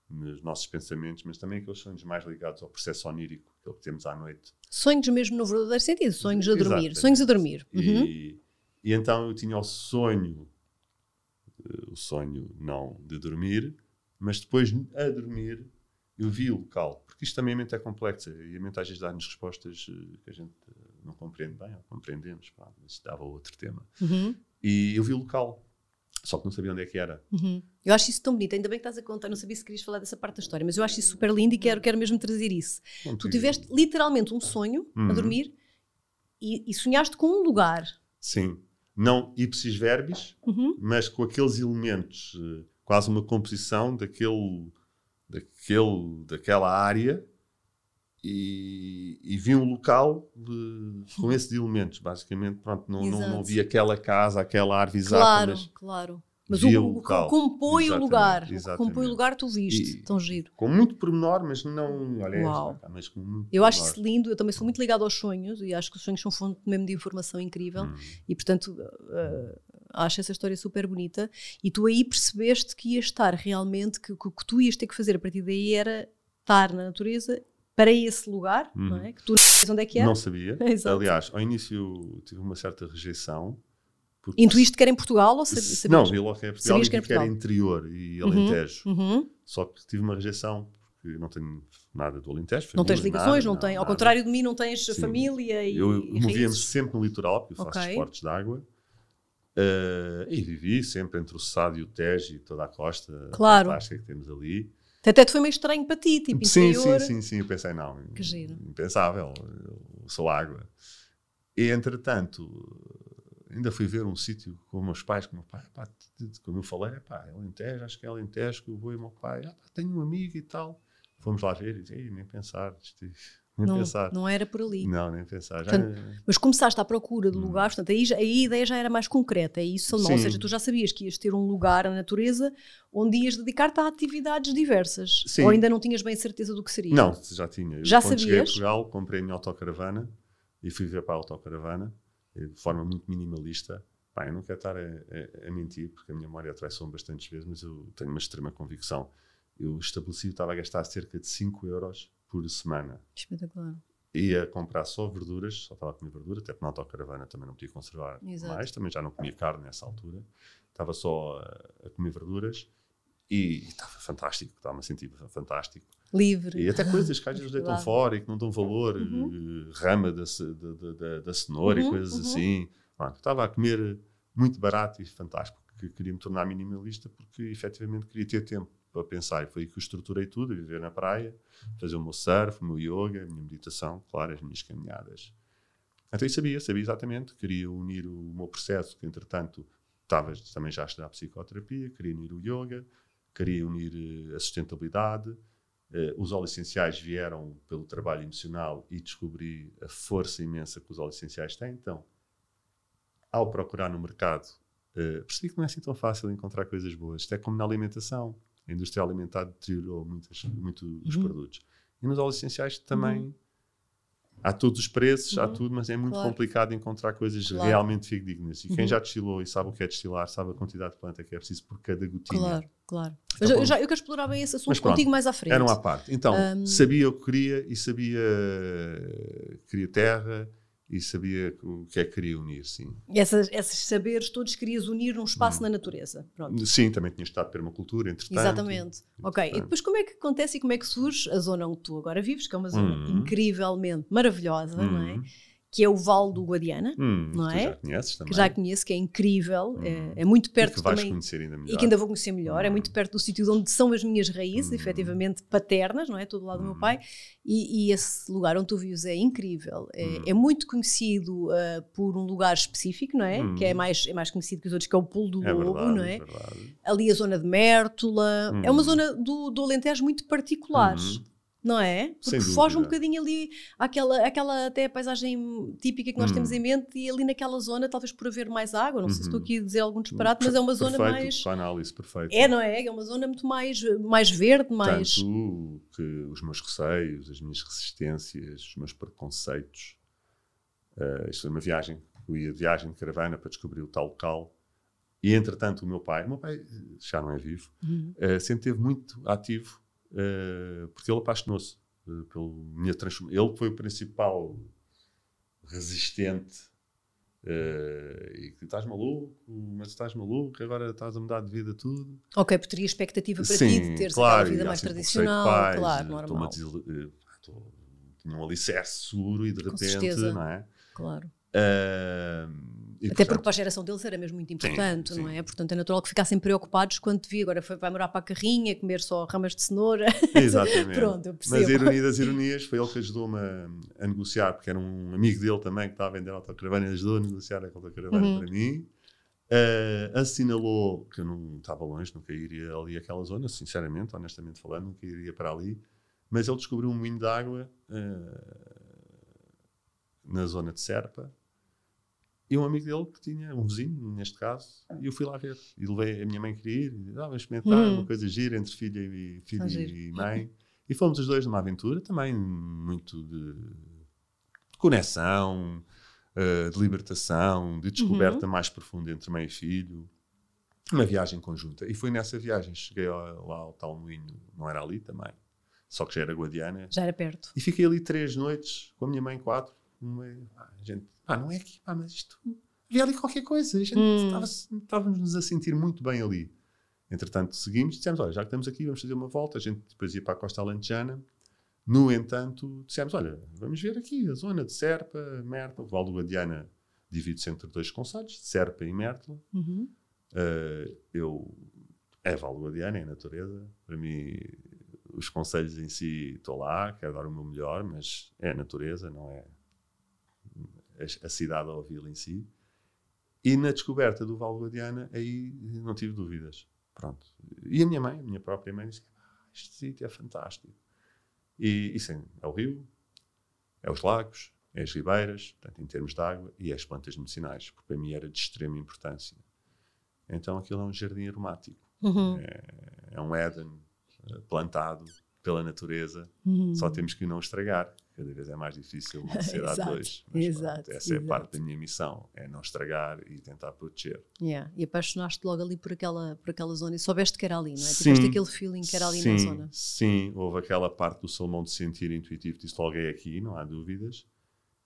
B: nos nossos pensamentos, mas também aqueles sonhos mais ligados ao processo onírico, aquele que temos à noite.
A: Sonhos mesmo no verdadeiro sentido, sonhos a dormir. Sonhos a dormir. Uhum.
B: E, e então eu tinha o sonho, eh, o sonho não de dormir, mas depois a dormir eu vi o local, porque isto também a mente é complexa e a mente às vezes dá-nos respostas eh, que a gente eh, não compreende bem, ou compreendemos, pá, mas dava outro tema.
A: Uhum.
B: E eu vi o local, só que não sabia onde é que era.
A: Uhum. Eu acho isso tão bonito, ainda bem que estás a contar, não sabia se querias falar dessa parte da história, mas eu acho isso super lindo e quero, quero mesmo trazer isso.
B: Não
A: Tu
B: tive-
A: tiveste literalmente um sonho a
B: Uhum.
A: dormir e, e sonhaste com um lugar.
B: Sim, não ipsis verbis,
A: Uhum.
B: mas com aqueles elementos, eh, quase uma composição daquele, daquele, daquela área e, e vi um local de- com esses elementos, basicamente, pronto, não, não, não vi aquela casa, aquela árvore exata,
A: Claro,
B: mas
A: claro. Mas o,
B: o
A: o que
B: local.
A: compõe o
B: Exatamente,
A: lugar. O que
B: exatamente.
A: compõe o lugar tu viste.
B: E-
A: Tão giro.
B: com muito pormenor, mas não, olha
A: Uau.
B: esta, mas com muito
A: Eu acho isso lindo, eu também sou muito ligada aos sonhos e acho que os sonhos são fonte mesmo de informação incrível
B: Hum.
A: e portanto uh, acho essa história super bonita e tu aí percebeste que ias estar realmente, que, que o que tu ias ter que fazer a partir daí era estar na natureza para esse lugar, não é? Que tu não sabias onde é que era.
B: Não sabia.
A: Exato.
B: Aliás, ao início tive uma certa rejeição. porque-
A: Intuíste que era em Portugal ou sabi- sabias?
B: Não, vi logo que era Portugal e
A: que
B: que era interior e
A: Uhum.
B: Alentejo.
A: Uhum.
B: Só que tive uma rejeição, porque não tenho nada do Alentejo.
A: Não tens
B: família,
A: ligações,
B: nada,
A: não, tem. Ao contrário de mim, não tens
B: Sim.
A: família e,
B: Eu movia-me sempre no litoral, porque eu faço
A: Ok.
B: esportes de água. Uh, e vivi sempre entre o Sado e o Tejo e toda a costa
A: claro.
B: fantástica que temos ali.
A: Até te foi meio estranho para ti, tipo
B: sim,
A: interior.
B: Sim, sim, sim, eu pensei, não,
A: que giro.
B: impensável, eu sou água. E, entretanto, ainda fui ver um sítio com meus pais, com o meu pai, pá, como eu falei, pá, é Alentejo, acho que é Alentejo, que eu vou e o meu pai, ah, pá, tenho um amigo e tal. Fomos lá ver e disse, nem pensar, isto, nem
A: não,
B: pensar.
A: Não era por ali.
B: Não, nem pensar. Já...
A: Portanto, mas começaste à procura de hum. lugares, portanto, aí, aí, a ideia já era mais concreta, é isso, Salomão. Ou seja, tu já sabias que ias ter um lugar na natureza onde ias dedicar-te a atividades diversas. Sim. Ou ainda não tinhas bem certeza do que seria?
B: Não, já tinha.
A: Já
B: Quando
A: sabias?
B: cheguei a Portugal, comprei a minha autocaravana e fui ver para a autocaravana de forma muito minimalista. Pá, eu não quero estar a, a, a mentir, porque a minha memória traiçoou bastantes vezes, mas eu tenho uma extrema convicção. Eu estabeleci, estava a gastar cerca de 5 euros por semana.
A: Espetacular
B: ia comprar só verduras, só estava a comer verdura, até porque na autocaravana também não podia conservar Exato. mais, também já não comia carne nessa altura, estava só a, a comer verduras e, estava fantástico, estava-me a sentir fantástico.
A: Livre.
B: E até coisas que às vezes deitam fora e que não dão valor, uhum. Eh, rama da, da, da, da cenoura uhum, e coisas uhum. assim. Pronto, estava a comer muito barato e fantástico, que queria me tornar minimalista porque efetivamente queria ter tempo para pensar. E foi aí que eu estruturei tudo, viver na praia, fazer o meu surf, o meu yoga, a minha meditação, claro, as minhas caminhadas. Então eu sabia, sabia exatamente, queria unir o meu processo, que entretanto estava também já a estudar psicoterapia, queria unir o yoga, queria unir eh, a sustentabilidade. Uh, os óleos essenciais vieram pelo trabalho emocional e descobri a força imensa que os óleos essenciais têm. Então, ao procurar no mercado, uh, percebi que não é assim tão fácil encontrar coisas boas. Isto é como na alimentação a indústria alimentar deteriorou muitas, muito os uhum. produtos. E nos óleos essenciais também uhum. há todos os preços, uhum. há tudo, mas é muito claro. complicado encontrar coisas claro. realmente fidedignas. E quem uhum. já destilou e sabe o que é destilar, sabe a quantidade de planta que é preciso por cada gotinha.
A: Claro, claro. Então, mas eu, já, eu quero explorar bem esse assunto pronto, contigo mais à frente.
B: Era uma parte. Então, um... sabia o que queria e sabia queria terra, e sabia o que é que queria unir, sim.
A: Essas, esses saberes todos querias unir num espaço hum. na natureza. Pronto.
B: Sim, também tinha estado permacultura, entretanto.
A: Exatamente. Ok, e depois como é que acontece e como é que surge a zona onde tu agora vives, que é uma zona hum. incrivelmente maravilhosa, hum. não é? Que é o Vale do Guadiana, hum, não é?
B: já conheces também.
A: Que já conheço, que é incrível, hum. é, é, muito perto e
B: que vais
A: também.
B: conhecer ainda melhor.
A: E que ainda vou conhecer melhor, hum. é muito perto do sítio onde são as minhas raízes, hum. efetivamente paternas, não é? Todo lado do meu hum. pai, e, e, esse lugar onde tu vives é incrível. É, hum. é muito conhecido uh, por um lugar específico, não é? Que é mais, é mais conhecido que os outros, que é o Pulo do é Lobo,
B: verdade,
A: não é?
B: é
A: Ali a zona de Mértola, é uma zona do, do Alentejo muito particular não é? Porque foge um bocadinho ali àquela, àquela até paisagem típica que nós hum. temos em mente e ali naquela zona, talvez por haver mais água, não uhum. sei se estou uhum. aqui a dizer algum disparate, mas é uma zona
B: perfeito,
A: mais...
B: análise perfeita.
A: É, não é? É uma zona muito mais, mais verde, mais...
B: Tanto que os meus receios, as minhas resistências, os meus preconceitos, uh, isto foi uma viagem, eu ia de viagem de caravana para descobrir o tal local, e entretanto o meu pai, o meu pai já não é vivo, uhum. uh, sempre esteve muito ativo uh, porque ele apaixonou-se uh, pelo minha transformação. Ele foi o principal resistente. Uh, e que estás maluco, mas estás maluco, agora estás a mudar de vida tudo.
A: Ok, porque teria expectativa para
B: Sim,
A: ti de teres
B: claro,
A: uma vida mais tradicional, pais, claro, normal.
B: Tinha um alicerce seguro e de repente, não é?
A: Claro.
B: Uh,
A: e, Até porque para a geração deles era mesmo muito importante, sim, não é? Portanto, é natural que ficassem preocupados quando te vi. Agora foi, vai morar para a carrinha, comer só ramas de cenoura.
B: Exatamente.
A: Pronto, eu percebo.
B: Mas a ironia das ironias foi ele que ajudou-me a, a, negociar, porque era um amigo dele também que estava a vender autocaravana e ajudou a negociar a autocaravana uhum. para mim. Uh, assinalou que eu não estava longe, nunca iria ali àquela zona, sinceramente, honestamente falando, nunca iria para ali. Mas ele descobriu um moinho de água uh, na zona de Serpa e um amigo dele que tinha, um vizinho, neste caso, e eu fui lá ver. E levei, a minha mãe queria ir, e disse, ah, vamos experimentar hum. uma coisa gira entre filha e, filho e mãe. E fomos os dois numa aventura também muito de, de conexão, uh, de libertação, de descoberta uhum. mais profunda entre mãe e filho. Uma viagem conjunta. E foi nessa viagem, cheguei lá ao tal moinho, não era ali também, só que já era Guadiana.
A: Já era perto.
B: E fiquei ali três noites, com a minha mãe quatro. Uma, a gente pá, não é aqui, pá, mas isto havia ali qualquer coisa. A gente hum. estávamos a sentir muito bem ali. Entretanto, seguimos e dissemos: olha, já que estamos aqui, vamos fazer uma volta. A gente depois ia para a Costa Alentejana. No entanto, dissemos: olha, vamos ver aqui a zona de Serpa, Merta, o Val do Guadiana divide-se entre dois conselhos, Serpa e Mértola. Uhum. Uh, eu, é Val Guadiana, é a natureza. Para mim, os conselhos em si, estou lá, quero dar o meu melhor, mas é a natureza, não é a, cidade ou a vila em si. E na descoberta do Val Guadiana, aí não tive dúvidas. Pronto. E a minha mãe, a minha própria mãe, disse: ah, Este sítio é fantástico. E, e sim, é o rio, é os lagos, é as ribeiras, portanto, em termos de água, e é as plantas medicinais, porque para mim era de extrema importância. Então aquilo é um jardim aromático. Uhum. É, é, um Éden eh, plantado pela natureza, uhum. só temos que não estragar. Cada vez é mais difícil ser a dois. Mas, exato, pronto, essa exato. é parte da minha missão, é não estragar e tentar proteger.
A: Yeah. E apaixonaste logo ali por aquela, por aquela zona e soubeste que era ali, não é? Sim, Tiveste aquele feeling que era ali
B: sim,
A: na zona.
B: Sim, houve aquela parte do salmão de sentir intuitivo, disse logo é aqui, não há dúvidas.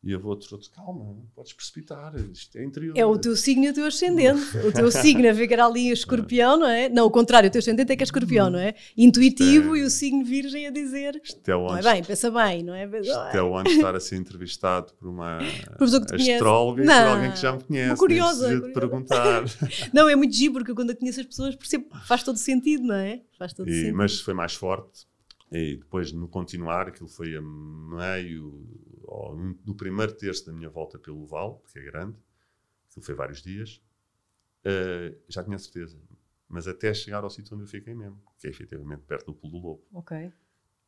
B: E a outro, outro, calma, não podes precipitar, isto é interior.
A: É o teu signo e o teu ascendente. O teu signo é ficar ali escorpião, não é? Não, o contrário, o teu ascendente é que é escorpião, não é? Intuitivo é, e o signo virgem a dizer. Isto é onde, é bem, pensa bem, não é?
B: Isto é onde estar a ser entrevistado por uma astróloga e por alguém que já me conhece.
A: Curiosa.
B: curiosa. De perguntar.
A: não, é muito giro, porque quando eu conheço as pessoas percebo, faz todo sentido, não é? Faz todo
B: e,
A: sentido.
B: Mas foi mais forte. E depois, no continuar, aquilo foi a meio ou no primeiro terço da minha volta pelo Val, que é grande, aquilo foi vários dias, uh, já tinha certeza. Mas até chegar ao sítio onde eu fiquei mesmo, que é efetivamente perto do Pulo do Lobo.
A: Ok.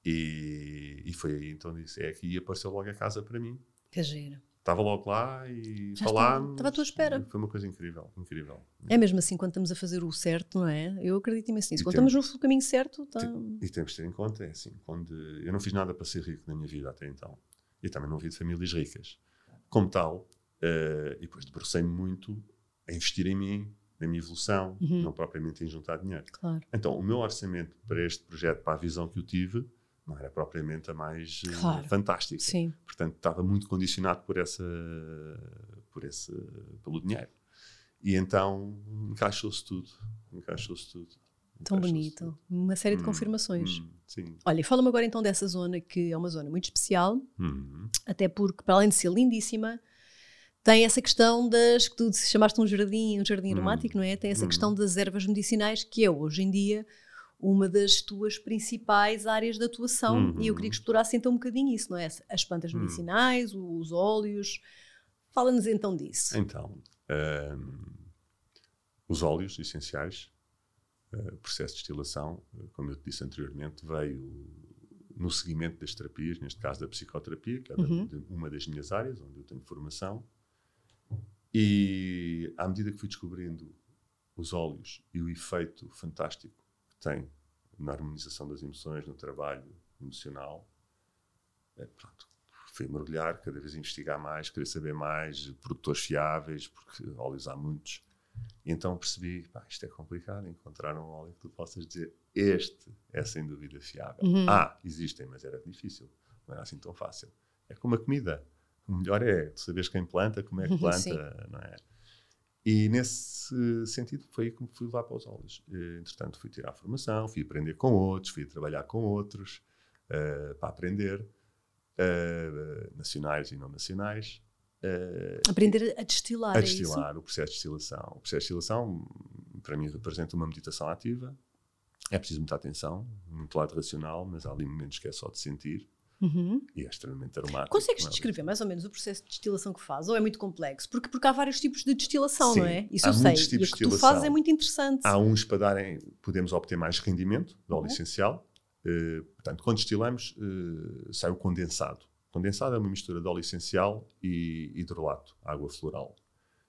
B: E, e foi aí então disse: é aqui e apareceu logo a casa para mim.
A: Que gira.
B: Estava logo lá e falámos.
A: Estava à tua espera.
B: Foi uma coisa incrível, incrível.
A: É mesmo assim quando estamos a fazer o certo, não é? Eu acredito imenso nisso. Quando estamos no caminho certo. Tá...
B: E temos de ter em conta, é assim, quando eu não fiz nada para ser rico na minha vida até então e também não vi de famílias ricas. Como tal, uh, e depois debrucei-me muito a investir em mim, na minha evolução, uhum. não propriamente em juntar dinheiro.
A: Claro.
B: Então, o meu orçamento para este projeto, para a visão que eu tive, não era propriamente a mais uh, claro. fantástica.
A: Sim.
B: Portanto, estava muito condicionado por essa, por esse, pelo dinheiro. E então encaixou-se tudo, encaixou-se tudo.
A: Tão bonito. Uma série de hum, confirmações.
B: Hum, sim.
A: Olha, fala-me agora então dessa zona que é uma zona muito especial,
B: hum.
A: até porque, para além de ser lindíssima, tem essa questão das que tu chamaste um jardim, um jardim hum. aromático, não é? Tem essa questão hum. das ervas medicinais, que é hoje em dia uma das tuas principais áreas de atuação. E eu queria que explorasse então um bocadinho isso, não é? As plantas hum. medicinais, os óleos. Fala-nos então disso.
B: Então, um, os óleos essenciais o processo de destilação, como eu te disse anteriormente, veio no seguimento das terapias, neste caso da psicoterapia, que é uhum. uma das minhas áreas, onde eu tenho formação. E à medida que fui descobrindo os óleos e o efeito fantástico tem na harmonização das emoções, no trabalho emocional, é, pronto, fui mergulhar, cada vez investigar mais, querer saber mais, produtores fiáveis, porque óleos há muitos. E então percebi, pá, isto é complicado, encontrar um óleo que tu possas dizer, este é sem dúvida fiável. Uhum. Ah, existem, mas era difícil, não era assim tão fácil. É como a comida. O melhor é tu saberes quem planta, como é que planta, não é? E nesse sentido foi como fui lá para os óleos. Entretanto, fui tirar a formação, fui aprender com outros, fui trabalhar com outros uh, para aprender, uh, nacionais e não nacionais.
A: Uh, Aprender a destilar.
B: A
A: é
B: destilar, é o processo de destilação. O processo de destilação, para mim, representa uma meditação ativa. É preciso muita atenção, muito lado racional, mas há ali momentos que é só de sentir.
A: Uhum.
B: E é extremamente aromático.
A: Consegues é descrever mais ou menos o processo de destilação que faz? Ou é muito complexo? Porque, porque há vários tipos de destilação,
B: Sim,
A: não é?
B: Isso eu sei. e
A: o que tu fazes é muito interessante.
B: Há uns para darem, podemos obter mais rendimento do óleo uhum. essencial. Uh, portanto, quando destilamos, uh, sai o condensado. Condensado é uma mistura de óleo essencial e hidrolato, água floral.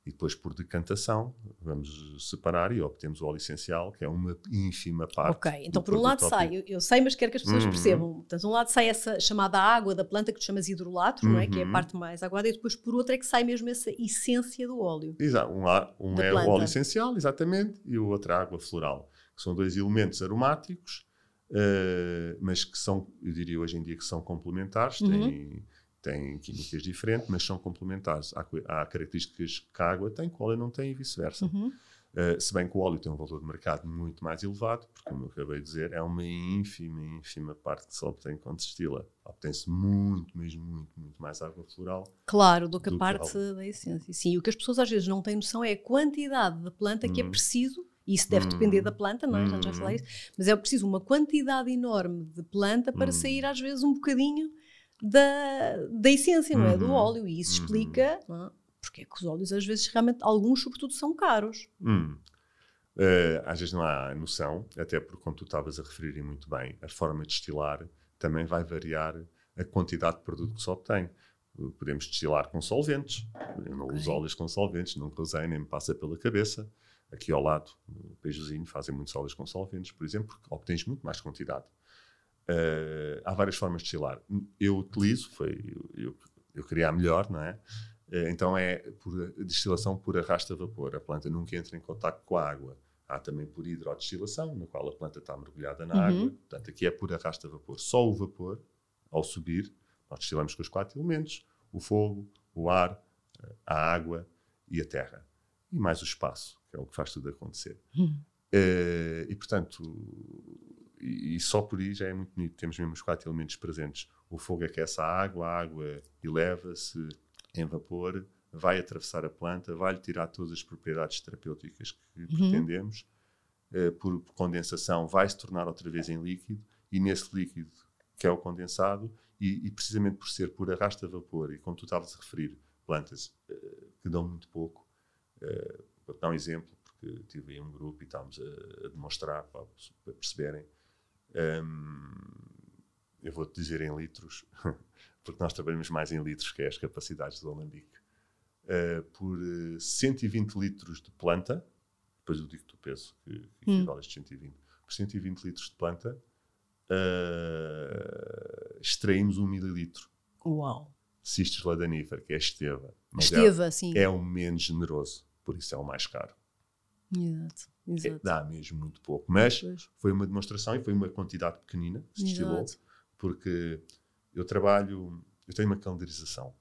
B: E depois, por decantação, vamos separar e obtemos o óleo essencial, que é uma ínfima parte.
A: Ok, então por um lado sai, eu, eu, sei, mas quero que as pessoas uhum. percebam. Portanto, um lado sai essa chamada água da planta que tu chamas hidrolato, uhum. não é? Que é a uhum. parte mais aguada, e depois por outro é que sai mesmo essa essência do óleo.
B: Exato, um, um é planta. o óleo essencial, exatamente, e o outro é a água floral, que são dois elementos aromáticos uh, mas que são, eu diria hoje em dia que são complementares, uhum. Têm, químicas diferentes, mas são complementares. Há, há, características que a água tem que o óleo não tem e vice-versa.
A: Uhum.
B: Uh, se bem que o óleo tem um valor de mercado muito mais elevado, porque, como eu acabei de dizer, é uma ínfima, ínfima parte que se obtém quando destila. Obtém-se muito, mesmo muito, muito mais água floral.
A: Claro, do que a parte que da essência. Sim, o que as pessoas às vezes não têm noção é a quantidade de planta hum. que é hum. preciso, e isso deve hum. depender da planta, não é? Hum. Já falei isso, mas é preciso uma quantidade enorme de planta para hum. sair às vezes um bocadinho da, da essência, não é? Do uhum. óleo, e isso uhum. explica. Não é? porque é que os óleos às vezes realmente, alguns sobretudo, são caros.
B: Hum. Uh, às vezes não há noção, até porque, como tu estavas a referir muito bem, a forma de destilar também vai variar a quantidade de produto que se obtém. Podemos destilar com solventes. Eu não uso óleos com solventes, nunca usei, nem me passa pela cabeça. Aqui ao lado, no Peijozinho, fazem muitos óleos com solventes, por exemplo, porque obtens muito mais quantidade. Uh, há várias formas de destilar. Eu utilizo, foi, eu, eu, queria a melhor, não é? Eh, então é por destilação por arrasta vapor. A planta nunca entra em contato com a água. Há também por hidrodestilação, na qual a planta está mergulhada na uhum. água. Portanto, aqui é por arrasta vapor. Só o vapor, ao subir, nós destilamos com os quatro elementos: o fogo, o ar, a água e a terra. E mais o espaço, que é o que faz tudo acontecer. Uhum. Uh, e, portanto, e, e, só por aí já é muito bonito. Temos mesmo os quatro elementos presentes. O fogo aquece a água, a água eleva-se, em vapor, vai atravessar a planta, vai-lhe tirar todas as propriedades terapêuticas que uhum. pretendemos. Uh, por condensação, vai se tornar outra vez em líquido, e nesse líquido, que é o condensado, e, e precisamente por ser por arrasta vapor, e como tu estavas a referir, plantas uh, que dão muito pouco, uh, vou dar um exemplo, porque tive aí um grupo e estávamos a, a demonstrar para, para perceberem. Um, eu vou-te dizer em litros, porque nós trabalhamos mais em litros, que é as capacidades do alambique, uh, por 120 eh, litros de planta, depois eu digo-te o peso, que, que hum. equivale a 120, por 120 litros de planta, uh, extraímos um mililitro.
A: Uau!
B: Cistos ladanífero, que é esteva.
A: esteva,
B: é,
A: sim.
B: É o menos generoso, por isso é o mais caro.
A: Exato. Exato. É,
B: dá mesmo muito pouco. Mas foi uma demonstração e foi uma quantidade pequenina que se destilou, porque eu trabalho, eu tenho uma calendarização.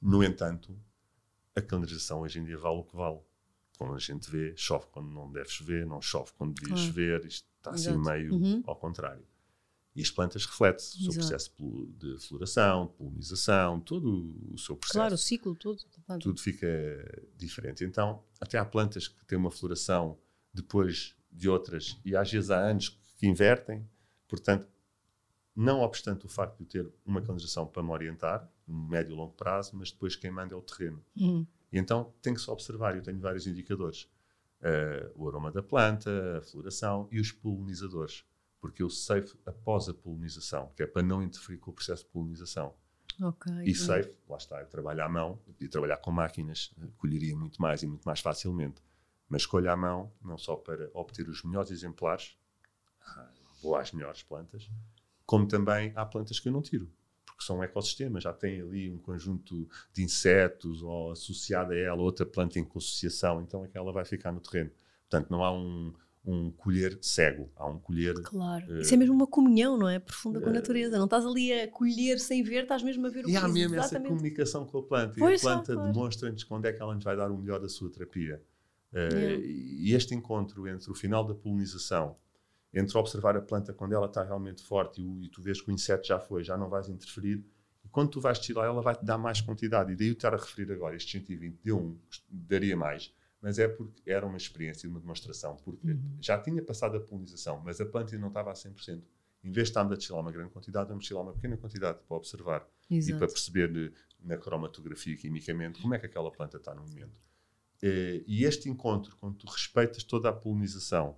B: No entanto, a calendarização hoje em dia vale o que vale. Como a gente vê, chove quando não deve chover, não chove quando devia claro. chover, isto está assim Exato. assim meio uhum. ao contrário. E as plantas refletem o seu processo de floração, de polinização, todo o seu processo.
A: Claro, o ciclo todo.
B: Tudo fica diferente. Então, até há plantas que têm uma floração depois de outras, e às vezes há anos que invertem. Portanto, não obstante o facto de ter uma canalização para me orientar, no médio e longo prazo, mas depois quem manda é o terreno. Uhum. E então tem que se observar, eu tenho vários indicadores. Uh, o aroma da planta, a floração e os polinizadores. Porque eu safe após a polinização, que é para não interferir com o processo de polinização.
A: Okay.
B: E safe, lá está, eu trabalho à mão, e trabalhar com máquinas, colheria muito mais e muito mais facilmente. Mas escolho à mão, não só para obter os melhores exemplares, ah, vou às melhores plantas, como também há plantas que eu não tiro, porque são ecossistemas, já tem ali um conjunto de insetos ou associada a ela outra planta em associação, então aquela vai ficar no terreno. Portanto, não há um, um colher cego, há um colher.
A: Claro. Uh, Isso é mesmo uma comunhão, não é? Profunda com a eh, natureza. Não estás ali a colher sem ver, estás mesmo a ver o
B: que E há mesmo exatamente. essa comunicação com a planta. Pois e a planta claro. demonstra-nos quando é que ela nos vai dar o melhor da sua terapia. Uh, E este encontro entre o final da polinização entre observar a planta quando ela está realmente forte e, e, tu vês que o inseto já foi, já não vais interferir, e quando tu vais tirar ela vai-te dar mais quantidade. E daí eu estar a referir agora, este 120 deu um, daria mais, mas é porque era uma experiência, uma demonstração, porque uhum. já tinha passado a polinização, mas a planta ainda não estava a 100%. Em vez de estarmos a destilar uma grande quantidade, vamos destilar uma pequena quantidade para observar Exato. e para perceber na cromatografia quimicamente como é que aquela planta está no momento. Eh, e este encontro, quando tu respeitas toda a polinização,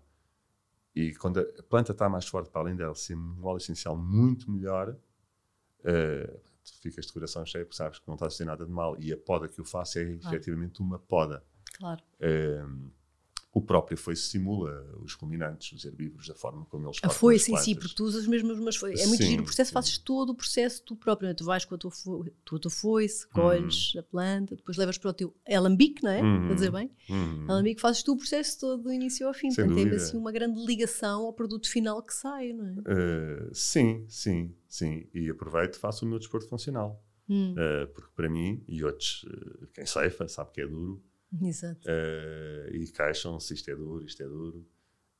B: e quando a planta está mais forte, para além dela ser um óleo essencial muito melhor, uh, tu ficas de coração cheio porque sabes que não estás a fazer nada de mal. E a poda que eu faço é ah. efetivamente uma poda.
A: Claro.
B: Uh, o próprio foice simula os ruminantes, os herbívoros, da forma como eles
A: A foice em si, porque tu usas mesmo mas foi É muito sim, giro o processo, sim. fazes todo o processo tu próprio. Né? Tu vais com a tua, fo tua, tua foice, colhes uhum. a planta, depois levas para o teu alambique, não é? Uhum. Para dizer bem? Uhum. Alambique fazes tu o processo todo do início ao fim. Sem Portanto, tem assim uma grande ligação ao produto final que sai, não é?
B: Uh, sim, sim, sim. E aproveito e faço o meu desporto funcional. Uh, porque para mim, e outros, uh, quem ceifa sabe que é duro,
A: Exato.
B: Uh, e queixam-se, isto é duro, isto é duro.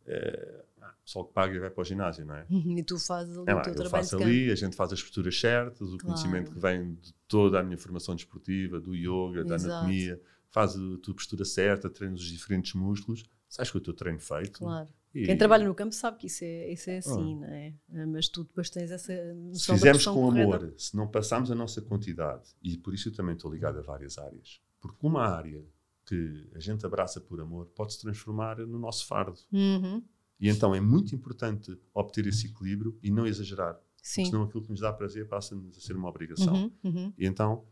B: Uh, pessoal que paga vai para o ginásio, não é?
A: E tu fazes ali
B: é
A: o teu
B: eu
A: trabalho
B: faço ali,
A: campo.
B: a gente faz as posturas certas, o
A: Claro.
B: conhecimento que vem de toda a minha formação desportiva, do yoga, da
A: Exato.
B: anatomia, faz a tua postura certa, treinas os diferentes músculos, sais com o teu treino feito.
A: Claro.
B: E
A: Quem trabalha no campo sabe que isso é, isso é assim, não é? Ah, Mas tu depois tens essa
B: Se
A: noção da
B: fizermos com
A: correta.
B: amor, se não passarmos a nossa quantidade, e por isso eu também estou ligado a várias áreas, porque uma área que a gente abraça por amor pode se transformar no nosso fardo.
A: Uhum.
B: E então é muito importante obter esse equilíbrio e não exagerar,
A: Sim.
B: senão aquilo que nos dá prazer passa-nos a ser uma obrigação.
A: Uhum, uhum.
B: E então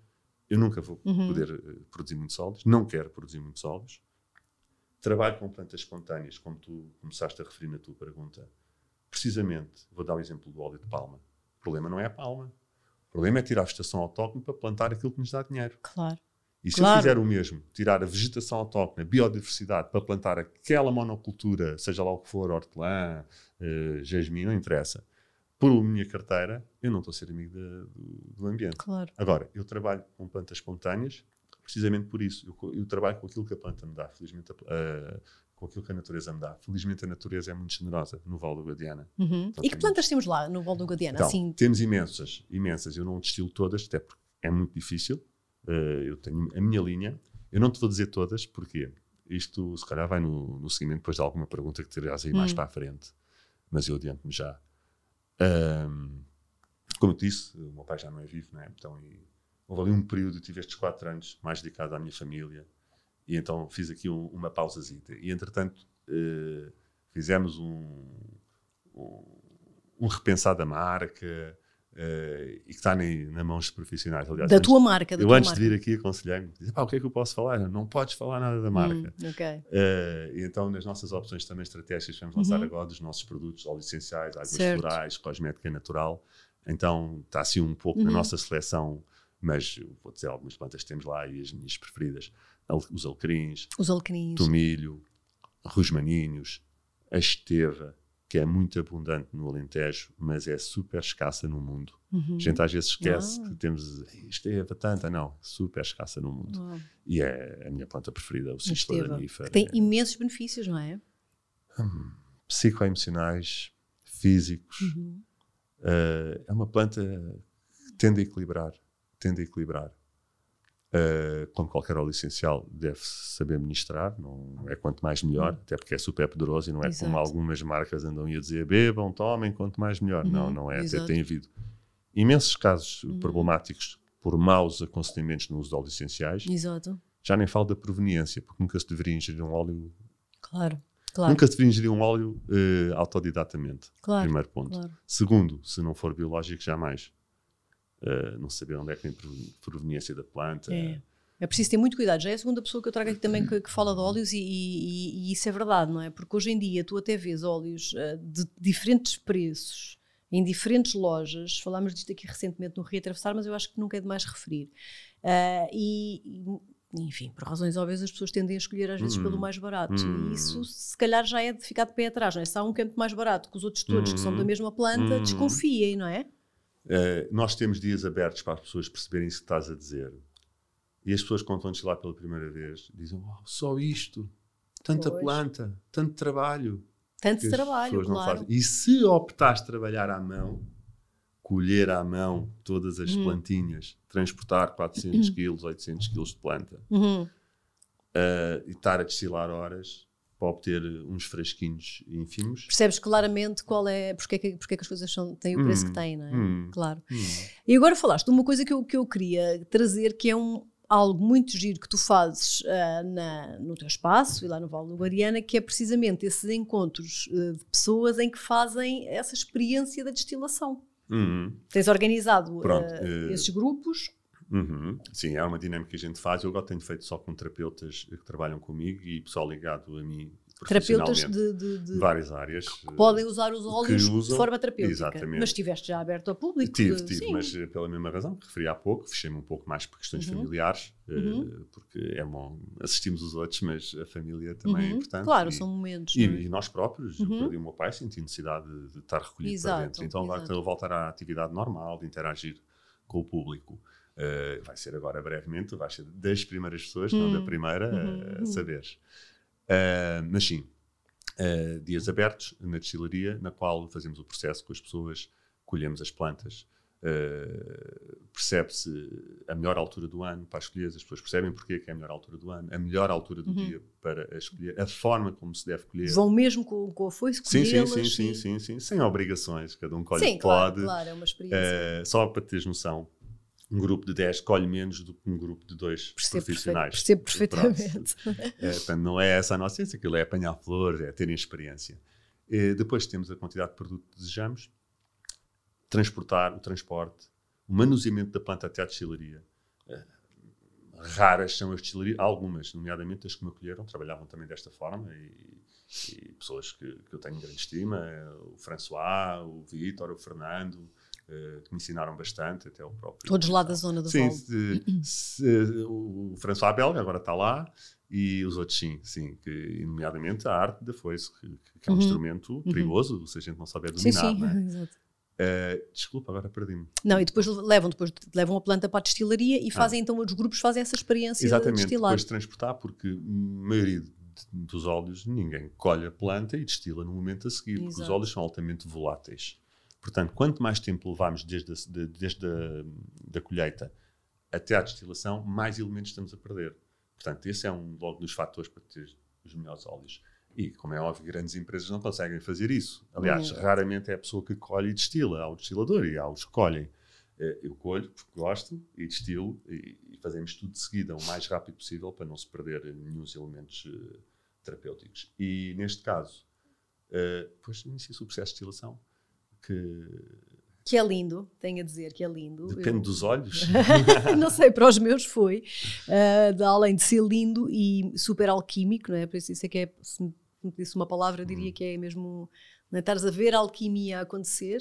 B: eu nunca vou
A: Uhum.
B: poder eh, produzir muitos óleos, não quero produzir muitos óleos. Trabalho com plantas espontâneas, como tu começaste a referir na tua pergunta. Precisamente, vou dar o exemplo do óleo de palma. O problema não é a palma. O problema é tirar a vegetação autóctone para plantar aquilo que nos dá dinheiro.
A: Claro.
B: E se
A: Claro.
B: eu fizer o mesmo, tirar a vegetação autóctone, a biodiversidade, para plantar aquela monocultura, seja lá o que for, hortelã, eh, jasmim, não interessa, por minha carteira, eu não estou a ser amigo da- do, do ambiente.
A: Claro.
B: Agora, eu trabalho com plantas espontâneas precisamente por isso. Eu, eu trabalho com aquilo que a planta me dá, felizmente, a ah, com aquilo que a natureza me dá. Felizmente, a natureza é muito generosa no Val do Guadiana.
A: Uhum.
B: Então
A: E que plantas temos lá no Val do Guadiana?
B: Então,
A: Assim,
B: temos imensas, imensas. Eu não destilo todas, até porque é muito difícil. Ah, eu tenho a minha linha. Eu não te vou dizer todas, porque isto, se calhar, vai no, no seguimento depois de alguma pergunta que terás aí mais
A: Hum.
B: para a frente. Mas eu adianto-me já. Ahm, como eu te disse, o meu pai já não é vivo, não é? Então, e houve ali um período, eu tive estes quatro anos mais dedicado à minha família, e então fiz aqui um- uma pausazita. E, entretanto, eh, fizemos um, um, um repensar da marca, eh, e que está nem, na mãos de profissionais. Aliás,
A: da
B: antes-
A: tua marca, da
B: eu
A: tua
B: antes
A: marca.
B: de vir aqui aconselhei-me, o que é que eu posso falar? Eu, Não podes falar nada da marca.
A: Hum, ok.
B: Eh, e então, nas nossas opções também estratégicas, vamos lançar
A: Uhum.
B: agora dos nossos produtos, óleos essenciais, águas
A: Certo.
B: florais, cosmética natural. Então, está assim um pouco na
A: Uhum.
B: nossa seleção, mas vou dizer algumas plantas que temos lá e as minhas preferidas: os alecrins,
A: Os alecrins.
B: tomilho, rosmaninhos, a esteva, que é muito abundante no Alentejo, mas é super escassa no mundo.
A: Uhum.
B: A gente às vezes esquece
A: Ah.
B: que temos esteva tanta, não, super escassa no mundo.
A: Uau.
B: E é a minha planta preferida, o
A: A
B: cisplanífero.
A: esteva. Que tem imensos benefícios, não é?
B: psicoemocionais, físicos.
A: Uhum.
B: Uh, é uma planta que tende a equilibrar, tende a equilibrar. Uh, como qualquer óleo essencial, deve-se saber ministrar, não é quanto mais melhor, até porque é super poderoso e não é
A: Uhum. Exato.
B: como algumas marcas andam a dizer bebam, tomem, quanto mais melhor. não,
A: Uhum,
B: não é. Até tem havido imensos casos
A: Uhum.
B: problemáticos por maus aconselhamentos no uso de óleos essenciais.
A: Exato.
B: Já nem falo da proveniência, porque nunca se deveria ingerir um óleo
A: Claro. Claro.
B: Nunca se deveria ingerir um óleo eh, autodidatamente.
A: Claro.
B: Primeiro ponto.
A: Claro.
B: Segundo, se não for biológico, jamais. Eh, não saber onde é que prov- proveniência da planta.
A: É. É preciso ter muito cuidado. Já é a segunda pessoa que eu trago aqui também que, que fala de óleos e, e- e isso é verdade, não é? Porque hoje em dia tu até vês óleos ah, de diferentes preços em diferentes lojas. Falámos disto aqui recentemente no Rio Atravessar, mas eu acho que nunca é demais referir. Ah, e, enfim, por razões óbvias, as pessoas tendem a escolher às vezes
B: Hum.
A: pelo mais barato.
B: Hum.
A: E isso, se calhar, já é de ficar de pé atrás, não é? Se há um muito mais barato que os outros todos, que são da
B: Hum.
A: mesma planta,
B: Hum.
A: desconfiem, não é?
B: Eh, nós temos dias abertos para as pessoas perceberem isso que estás a dizer. E as pessoas, quando estão lá pela primeira vez, dizem: "Uau, só isto, tanta
A: Pois.
B: planta, tanto trabalho.
A: Tanto
B: que
A: trabalho, claro.
B: fazem. E se optares trabalhar à mão, colher à mão todas as
A: Uhum.
B: plantinhas, transportar 400 quilos, 800 quilos de planta,
A: Uhum.
B: eh, e estar a destilar horas para obter uns frasquinhos ínfimos.
A: percebes claramente qual é, porque é que, porque é que as coisas são, têm o preço
B: Hum,
A: que têm, não é?
B: hum.
A: Claro.
B: Hum.
A: E agora falaste de uma coisa que eu, que eu queria trazer, que é um, algo muito giro que tu fazes ah, na- no teu espaço e lá no Vale do Guadiana, que é precisamente esses encontros ah, de pessoas em que fazem essa experiência da destilação.
B: Hum.
A: Tens organizado
B: Pronto, eh,
A: esses grupos.
B: Uhum. Sim, é uma dinâmica que a gente faz. Eu agora tenho feito só com terapeutas que trabalham comigo e pessoal ligado a mim
A: Terapeutas
B: profissionalmente.
A: de, de- de-
B: de várias áreas.
A: que podem usar os óleos de
B: usam,
A: forma terapêutica.
B: exatamente.
A: Mas estiveste já aberto ao público.
B: Tive,
A: de-
B: tive,
A: sim.
B: mas eh, pela mesma razão que referi há pouco, fechei-me um pouco mais por questões
A: Uhum.
B: familiares, eh,
A: Uhum.
B: porque é bom assistimos os outros, mas a família também é
A: Uhum.
B: importante.
A: Claro,
B: e,
A: são momentos.
B: e,
A: é?
B: e nós próprios,
A: Uhum.
B: eu perdi o meu pai, senti necessidade de, de estar recolhido para
A: Exato,
B: dentro. Então agora
A: exato.
B: estou a voltar à atividade normal, de interagir com o público. Uh, vai ser agora brevemente, vais ser das primeiras pessoas, não da primeira, a, a saberes. Uh, mas sim, uh, dias abertos na destilaria, na qual fazemos o processo com as pessoas, colhemos as plantas, Uh, percebe-se a melhor altura do ano para escolher, as pessoas percebem porque é que a melhor altura do ano, a melhor altura do uhum. dia para escolher, a forma como se deve colher.
A: Vão mesmo com, com a foice
B: sim, sim, sim, sim, sim, sim, sem obrigações, cada um colhe sim, claro, pode.
A: Claro, é uma experiência.
B: Uh, só para teres noção, um grupo de 10 colhe menos do que um grupo de dois percebo profissionais.
A: Percebo perfeitamente.
B: É, portanto, não é essa a nossa ciência, aquilo é apanhar flores, é terem experiência. E depois temos a quantidade de produto que desejamos, transportar, o transporte, o manuseamento da planta até à destilaria. Uh, raras são as destilarias, algumas, nomeadamente as que me acolheram, trabalhavam também desta forma e, e pessoas que, que, eu tenho grande estima, o François, o Vítor, o Fernando, que me ensinaram bastante, até o próprio...
A: Todos lá da zona do
B: Sim, se, se, o François Belga agora está lá, e os outros sim, sim, que, nomeadamente a arte da foice, que, que é um uhum. instrumento uhum. perigoso, uhum. se a gente não souber dominar. Sim, sim, é? exato. Uh, desculpa, agora perdi-me.
A: Não, e depois levam, depois levam a planta para a destilaria e ah. fazem então, os grupos fazem essa experiência
B: Exatamente,
A: de destilar.
B: depois de transportar, porque a maioria dos óleos, ninguém colhe a planta e destila no momento a seguir, Exato. porque os óleos são altamente voláteis. Portanto, quanto mais tempo levamos desde a, de, desde a da colheita até à destilação, mais elementos estamos a perder. Portanto, esse é um logo dos fatores para ter os melhores óleos. E, como é óbvio, grandes empresas não conseguem fazer isso. Aliás, uhum. raramente é a pessoa que colhe e destila. Há o destilador e há os que colhem. Eh, eu colho porque gosto e destilo e, e, fazemos tudo de seguida, o mais rápido possível, para não se perder nenhum elementos uh, terapêuticos. E, neste caso, uh, depois inicia-se o processo de destilação, que
A: que é lindo, tenho a dizer que é lindo.
B: Depende eu... dos olhos.
A: não sei, para os meus foi. Uh, além de ser lindo e super alquímico, não é? Por isso, é que é, se me disse uma palavra, diria hum. que é mesmo. Não é? Estares a ver a alquimia a acontecer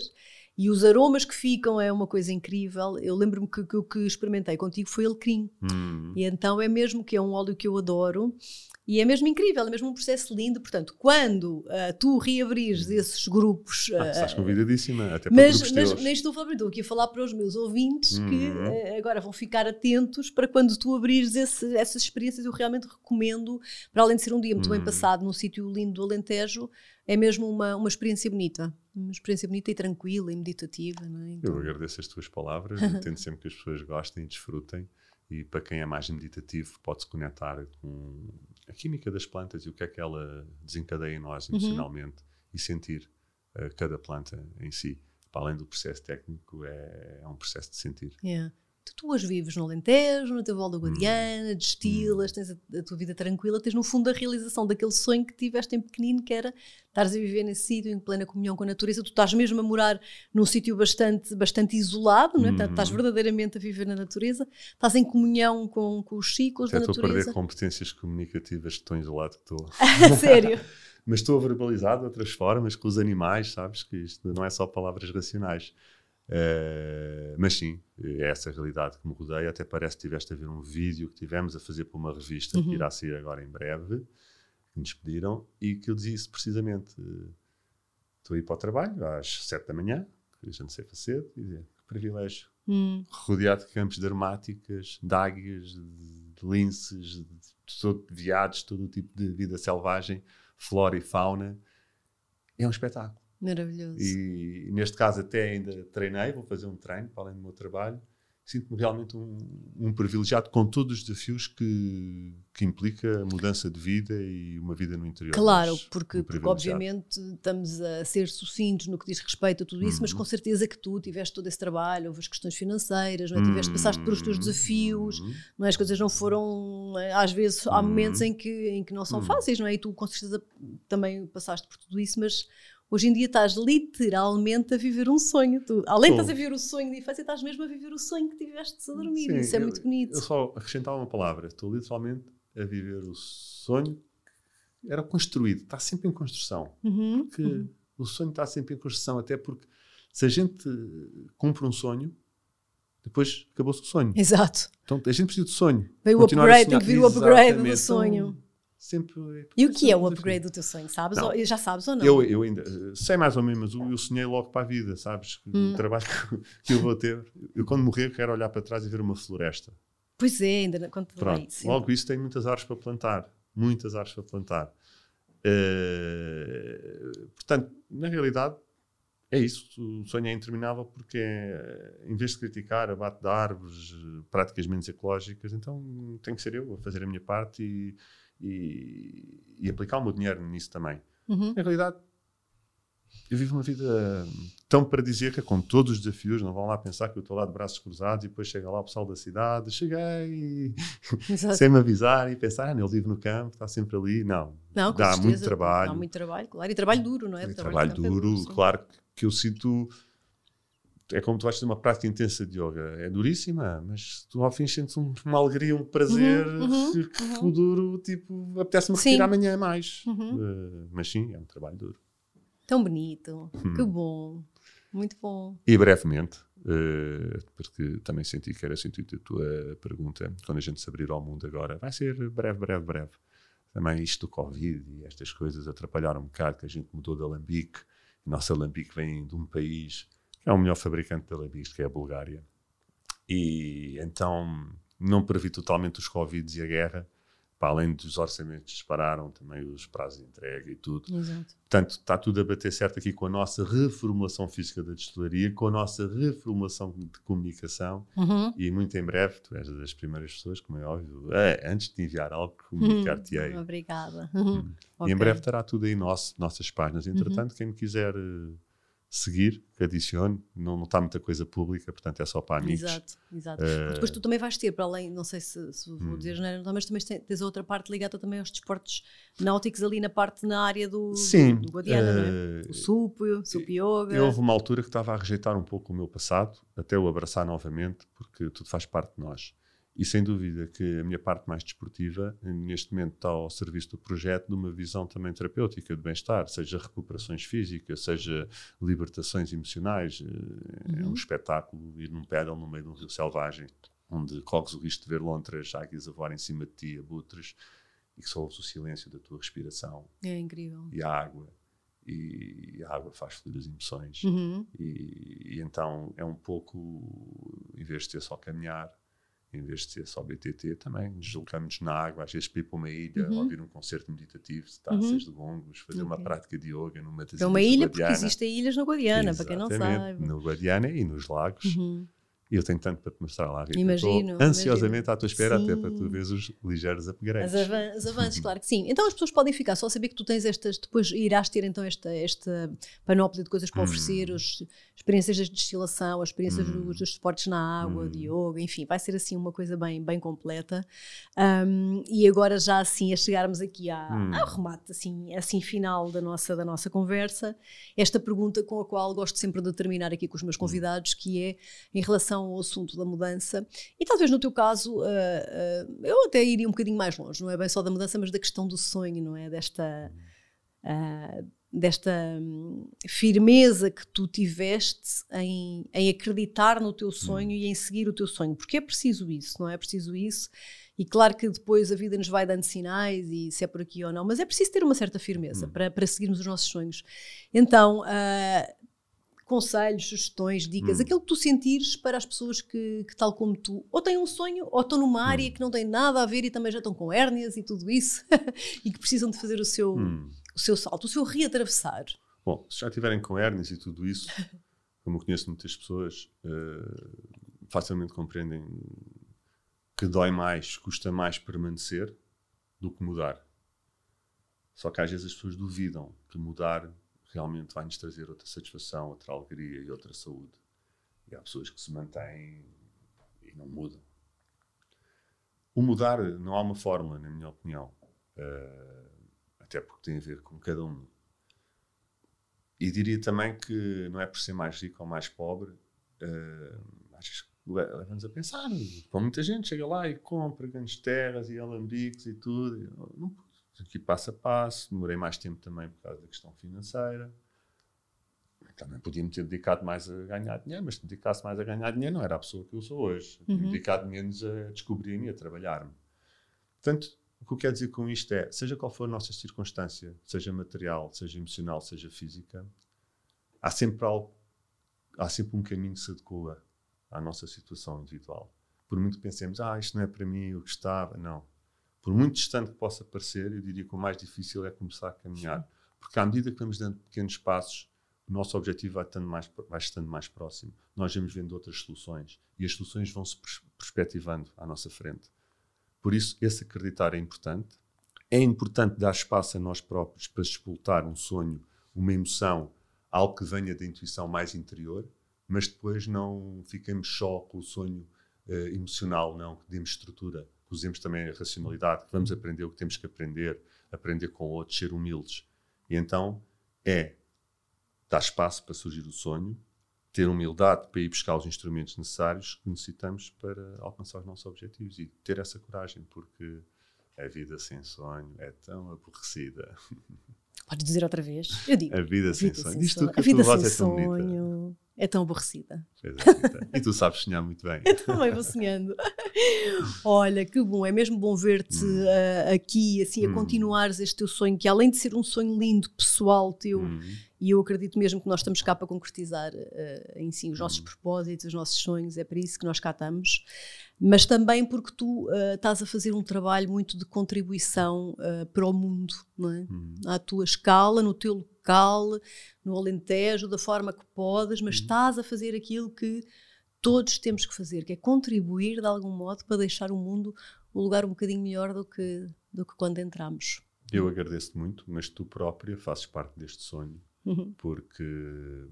A: e os aromas que ficam é uma coisa incrível. Eu lembro-me que o que, que, experimentei contigo foi alecrim. Hum. E então é mesmo que é um óleo que eu adoro. E é mesmo incrível, é mesmo um processo lindo. Portanto, quando uh, tu reabrires esses grupos.
B: Uh, ah, estás convidadíssima, até para
A: mas, mas nem estou a falar, estou aqui a falar para os meus ouvintes uhum. que uh, agora vão ficar atentos para quando tu abrires esse, essas experiências. Eu realmente recomendo, para além de ser um dia muito uhum. bem passado num sítio lindo do Alentejo, é mesmo uma, uma experiência bonita. Uma experiência bonita e tranquila e meditativa. É?
B: Então... Eu agradeço as tuas palavras, entendo sempre que as pessoas gostem e desfrutem. E para quem é mais meditativo, pode-se conectar com a química das plantas e o que é que ela desencadeia em nós uhum. emocionalmente uhum. e sentir uh, cada planta em si. Para além do processo técnico, é, é um processo de sentir.
A: Yeah tu hoje vives no Alentejo, no teu Val da Guadiana, hum. destilas, tens a, a, tua vida tranquila, tens no fundo a realização daquele sonho que tiveste em pequenino, que era estares a viver nesse sítio em plena comunhão com a natureza. Tu estás mesmo a morar num sítio bastante, bastante isolado, não é? Hum. estás verdadeiramente a viver na natureza, estás em comunhão com, com os ciclos da natureza.
B: Estou a perder competências comunicativas, tão isolado que estou.
A: Sério?
B: Mas estou a verbalizar de outras formas, com os animais, sabes? Que isto não é só palavras racionais. Uh, mas sim, é essa a realidade que me rodeia. Até parece que tiveste a ver um vídeo que tivemos a fazer para uma revista uhum. que irá sair agora em breve, que nos pediram, e que eu dizia isso precisamente. Estou a ir para o trabalho às sete da manhã, que a gente sei fazer, e dizia, que privilégio. Hum. Rodeado de campos de aromáticas, de águias, de linces, de, de, de viados, todo o tipo de vida selvagem, flora e fauna. É um espetáculo.
A: Maravilhoso.
B: E, neste caso até ainda treinei, vou fazer um treino para além do meu trabalho. Sinto-me realmente um, um, privilegiado com todos os desafios que, que implica a mudança de vida e uma vida no interior.
A: Claro, porque, um porque obviamente estamos a ser sucintos no que diz respeito a tudo isso, uhum. mas com certeza que tu tiveste todo esse trabalho, houve as questões financeiras, não é? tiveste, passaste por os teus desafios, uhum. não é? as coisas não foram, às vezes há momentos uhum. em que, em que não são uhum. fáceis, não é? E tu com certeza também passaste por tudo isso, mas Hoje em dia estás literalmente a viver um sonho. Tu, além de estás a viver o sonho de infância, estás mesmo a viver o sonho que tiveste a dormir. Sim, Isso é eu, muito bonito.
B: Eu só acrescentava uma palavra. Estou literalmente a viver o sonho. Era construído, está sempre em construção. Uhum, porque uhum. o sonho está sempre em construção, até porque se a gente cumpre um sonho, depois acabou-se o sonho.
A: Exato.
B: Então a gente precisa de sonho.
A: Veio o upgrade, tem que vir o upgrade do sonho.
B: Sempre.
A: E o que é o upgrade do teu sonho? Sabes? Ou, já sabes ou não?
B: Eu, eu ainda sei mais ou menos, mas eu sonhei logo para a vida, sabes? Hum. O trabalho que eu vou ter. Eu, quando morrer, quero olhar para trás e ver uma floresta.
A: Pois é, ainda quando
B: Pronto, bem, logo isso tem muitas árvores para plantar. Muitas árvores para plantar. Uh, portanto, na realidade, é isso. O sonho é interminável porque, é, em vez de criticar abate de árvores, práticas menos ecológicas, então tem que ser eu a fazer a minha parte e, e, e aplicar o meu dinheiro nisso também. Uhum. Na realidade, eu vivo uma vida tão paradisíaca, com todos os desafios. Não vão lá pensar que eu estou lá de braços cruzados e depois chega lá o pessoal da cidade, cheguei sem me avisar e pensar, ah, ele vive no campo, está sempre ali. Não, não dá certeza, muito trabalho. Dá
A: muito trabalho, claro. E trabalho duro, não é?
B: E trabalho, trabalho duro, é duro claro que eu sinto. É como tu vais ter uma prática intensa de yoga. É duríssima, mas tu ao fim sentes uma alegria, um prazer uhum, uhum, que uhum. o duro, tipo, apetece-me retirar amanhã mais. Uh, mas sim, é um trabalho duro.
A: Tão bonito, hum. que bom, muito bom.
B: E brevemente, uh, porque também senti que era assim a tua pergunta, quando a gente se abrir ao mundo agora, vai ser breve, breve, breve. Também isto do Covid e estas coisas atrapalharam um bocado, que a gente mudou de alambique. O nosso alambique vem de um país é o melhor fabricante de alambiques, que é a Bulgária. E então não previ totalmente os Covid e a guerra, para além dos orçamentos dispararam, também os prazos de entrega e tudo. Exato. Portanto, está tudo a bater certo aqui com a nossa reformulação física da destilaria, com a nossa reformulação de comunicação uhum. e muito em breve, tu és das primeiras pessoas, como é óbvio, é, antes de enviar algo, comunicar-te-ei.
A: Uhum. Obrigada.
B: Uhum. Okay. E em breve estará tudo aí nosso, nossas páginas. Entretanto, quem me quiser... Uh, seguir, que adicione, não, não está muita coisa pública, portanto é só para amigos.
A: Exato, exato. Uh, depois tu também vais ter, para além, não sei se, se vou hum. dizer, não, mas também tens a outra parte ligada também aos desportos náuticos ali na parte, na área do,
B: Sim,
A: do, do Guadiana, uh, não é? Eh, o SUP, o SUP Yoga.
B: Houve uma altura que estava a rejeitar um pouco o meu passado, até o abraçar novamente, porque tudo faz parte de nós. E sem dúvida que a minha parte mais desportiva, neste momento, está ao serviço do projeto de uma visão também terapêutica de bem-estar, seja recuperações físicas, seja libertações emocionais. Uhum. É um uhum. espetáculo ir num pedal no meio de um rio selvagem, onde corres o risco de ver lontras, águias a voar em cima de ti, abutres, e que só ouves o silêncio da tua respiração.
A: É incrível.
B: E a água. E a água faz fluir as emoções. Uhum. E, e então é um pouco, em vez de ser só caminhar, em vez de ser só BTT, também deslocamos na água, às vezes para ir para uma ilha, uhum. ouvir um concerto meditativo, taças uhum. de gongos, fazer okay. uma prática de yoga numa das
A: É uma ilha, porque existem ilhas no Guadiana, para quem não sabe.
B: No Guadiana e nos lagos. Uhum. E eu tenho tanto para te mostrar lá, Rita.
A: Imagino.
B: Estou ansiosamente imagino. à tua espera, sim. até para tu veres os ligeiros upgrades.
A: As, avan os avanços, claro que sim. Então as pessoas podem ficar só a saber que tu tens estas, depois irás ter então esta, esta panóplia de coisas para hum. oferecer, os, experiências de destilação, as experiências hum. dos, dos esportes na água, hum. de yoga, enfim, vai ser assim uma coisa bem, bem completa. Um, e agora já assim, a chegarmos aqui à, hum. ao remate, assim, assim final da nossa, da nossa conversa, esta pergunta com a qual gosto sempre de terminar aqui com os meus hum. convidados, que é em relação ao assunto da mudança. E talvez no teu caso, uh, uh, eu até iria um bocadinho mais longe, não é bem só da mudança, mas da questão do sonho, não é? Desta. Uh, desta hum, firmeza que tu tiveste em, em acreditar no teu sonho e em seguir o teu sonho, porque é preciso isso, não é? É preciso isso. E claro que depois a vida nos vai dando sinais e se é por aqui ou não, mas é preciso ter uma certa firmeza hum. para, para seguirmos os nossos sonhos. Então, uh, conselhos, sugestões, dicas, hum. aquilo que tu sentires para as pessoas que, que, tal como tu, ou têm um sonho, ou estão numa área hum. que não tem nada a ver e também já estão com hérnias e tudo isso, e que precisam de fazer o seu, hum. o seu salto, o seu reatravessar.
B: Bom, se já tiverem com hérnias e tudo isso, como eu conheço muitas pessoas, uh, facilmente compreendem que dói mais, custa mais permanecer do que mudar. Só que às vezes as pessoas duvidam que mudar realmente vai nos trazer outra satisfação, outra alegria e outra saúde. E há pessoas que se mantêm e não mudam. O mudar não há uma fórmula, na minha opinião. Uh, até porque tem a ver com cada um. E diria também que não é por ser mais rico ou mais pobre, uh, acho que leva-nos a pensar. Com muita gente chega lá e compra grandes terras e alambiques e tudo. Não, aqui passo a passo, demorei mais tempo também por causa da questão financeira. Também podia-me ter dedicado mais a ganhar dinheiro, mas se me dedicasse mais a ganhar dinheiro, não era a pessoa que eu sou hoje. Uhum. dedicado menos a descobrir-me e a trabalhar-me. Portanto, O que eu quero dizer com isto é, seja qual for a nossa circunstância, seja material, seja emocional, seja física, há sempre algo, há sempre um caminho que se adequa à nossa situação individual. Por muito que pensemos, ah, isto não é para mim, eu gostava, não. Por muito distante que possa parecer, eu diria que o mais difícil é começar a caminhar. Porque à medida que vamos dando pequenos passos, o nosso objetivo vai estando mais, vai estando mais próximo. Nós vamos vendo outras soluções e as soluções vão se perspectivando à nossa frente. Por isso, esse acreditar é importante. É importante dar espaço a nós próprios para explotar um sonho, uma emoção, algo que venha da intuição mais interior, mas depois não fiquemos só com o sonho uh, emocional, não, que demos estrutura, usemos também a racionalidade, que vamos aprender o que temos que aprender, aprender com outros, ser humildes. E então é dar espaço para surgir o sonho, ter humildade para ir buscar os instrumentos necessários que necessitamos para alcançar os nossos objetivos e ter essa coragem, porque a vida sem sonho é tão aborrecida.
A: Podes dizer outra vez? Eu digo.
B: A vida, sem vida sonho. Sem
A: a, a vida sem é sonho é tão aborrecida.
B: É, e tu sabes sonhar muito bem.
A: Eu também vou sonhando. Olha, que bom, é mesmo bom ver-te uh, aqui, assim, a hum. continuares este teu sonho, que além de ser um sonho lindo, pessoal teu, hum. e eu acredito mesmo que nós estamos cá para concretizar uh, em si os nossos propósitos, os nossos sonhos, é para isso que nós cá estamos, mas também porque tu uh, estás a fazer um trabalho muito de contribuição para o mundo, não é? À tua escala, no teu local, no Alentejo, da forma que podes, mas uhum. estás a fazer aquilo que todos temos que fazer, que é contribuir de algum modo para deixar o mundo um lugar um bocadinho melhor do que, do que quando entramos.
B: Eu agradeço muito, mas tu própria fazes parte deste sonho, uhum. porque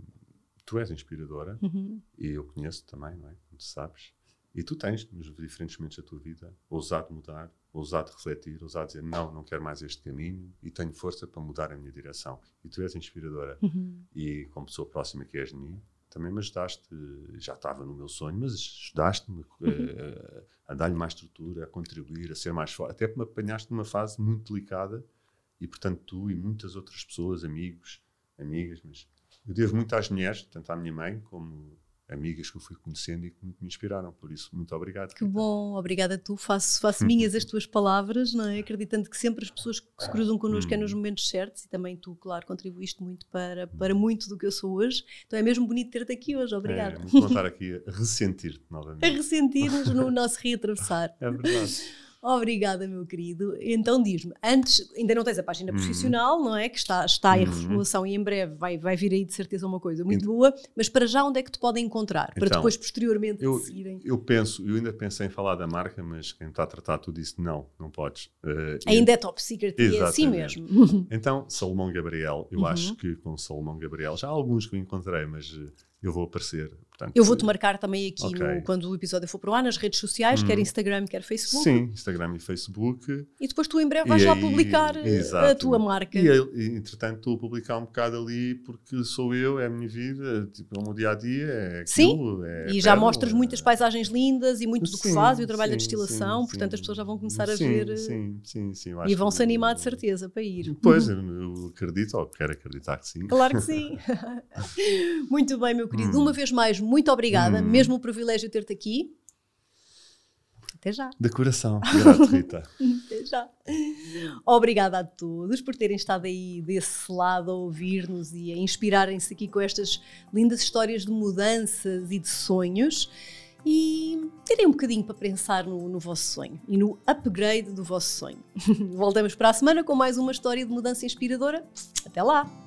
B: tu és inspiradora uhum. e eu conheço também, não é? Como tu sabes. E tu tens, nos diferentes momentos da tua vida, ousado mudar, ousado refletir, ousado dizer não, não quero mais este caminho e tenho força para mudar a minha direção. E tu és inspiradora. Uhum. E como pessoa próxima que és de mim, também me ajudaste, já estava no meu sonho, mas ajudaste-me uhum. uh, a dar-lhe mais estrutura, a contribuir, a ser mais forte. Até que me apanhaste numa fase muito delicada e, portanto, tu e muitas outras pessoas, amigos, amigas, mas eu devo muito às mulheres, tanto à minha mãe como amigas que eu fui conhecendo e que me inspiraram. Por isso, muito obrigado.
A: Que bom, obrigada a tu. Faço, faço minhas as tuas palavras, não é? acreditando que sempre as pessoas que se cruzam connosco hum. é nos hum. momentos certos e também tu, claro, contribuíste muito para, para muito do que eu sou hoje. Então é mesmo bonito ter-te aqui hoje. Obrigada. É,
B: muito bom estar aqui a ressentir-te novamente.
A: A ressentir-nos no nosso reatravessar.
B: É verdade.
A: Obrigada, meu querido. Então diz-me, antes, ainda não tens a página uhum. profissional, não é? Que está, está em uhum. reformulação e em breve vai, vai vir aí de certeza uma coisa muito boa, mas para já onde é que te podem encontrar? Para então, depois, posteriormente,
B: eu, seguirem? Eu penso, eu ainda pensei em falar da marca, mas quem está a tratar tudo disse não, não podes.
A: Uh, ainda é top secret e é assim mesmo.
B: Então, Salomão Gabriel, eu uhum. acho que com Salomão Gabriel, já há alguns que eu encontrei, mas eh, eu vou aparecer.
A: Portanto, eu vou-te marcar também aqui okay. no, quando o episódio for para o ar, nas redes sociais, hum. quer Instagram, quer Facebook.
B: Sim, Instagram e Facebook.
A: E depois tu em breve vais lá publicar eh, exato. a tua marca.
B: E, entretanto, estou a publicar um bocado ali porque sou eu, é a minha vida, tipo, é o meu dia a dia. É aquilo,
A: sim, é e já mostras é... muitas paisagens lindas e muito do que fazes e o trabalho sim, da destilação, sim, portanto sim. as pessoas já vão começar a ver. Eh,
B: sim, sim, sim.
A: E vão se animar de certeza para ir.
B: Pois, eu acredito, ou quero acreditar que sim.
A: Claro que sim. muito bem, meu querido. Hum. Uma vez mais, muito obrigada. Hum. Mesmo o privilégio de ter-te aqui. Até já.
B: De coração. Grato, Rita.
A: Até já. Obrigada a todos por terem estado aí desse lado a ouvir-nos e a inspirarem-se aqui com estas lindas histórias de mudanças e de sonhos e terem um bocadinho para pensar no, no, vosso sonho e no upgrade do vosso sonho. Voltamos para a semana com mais uma história de mudança inspiradora. Até lá!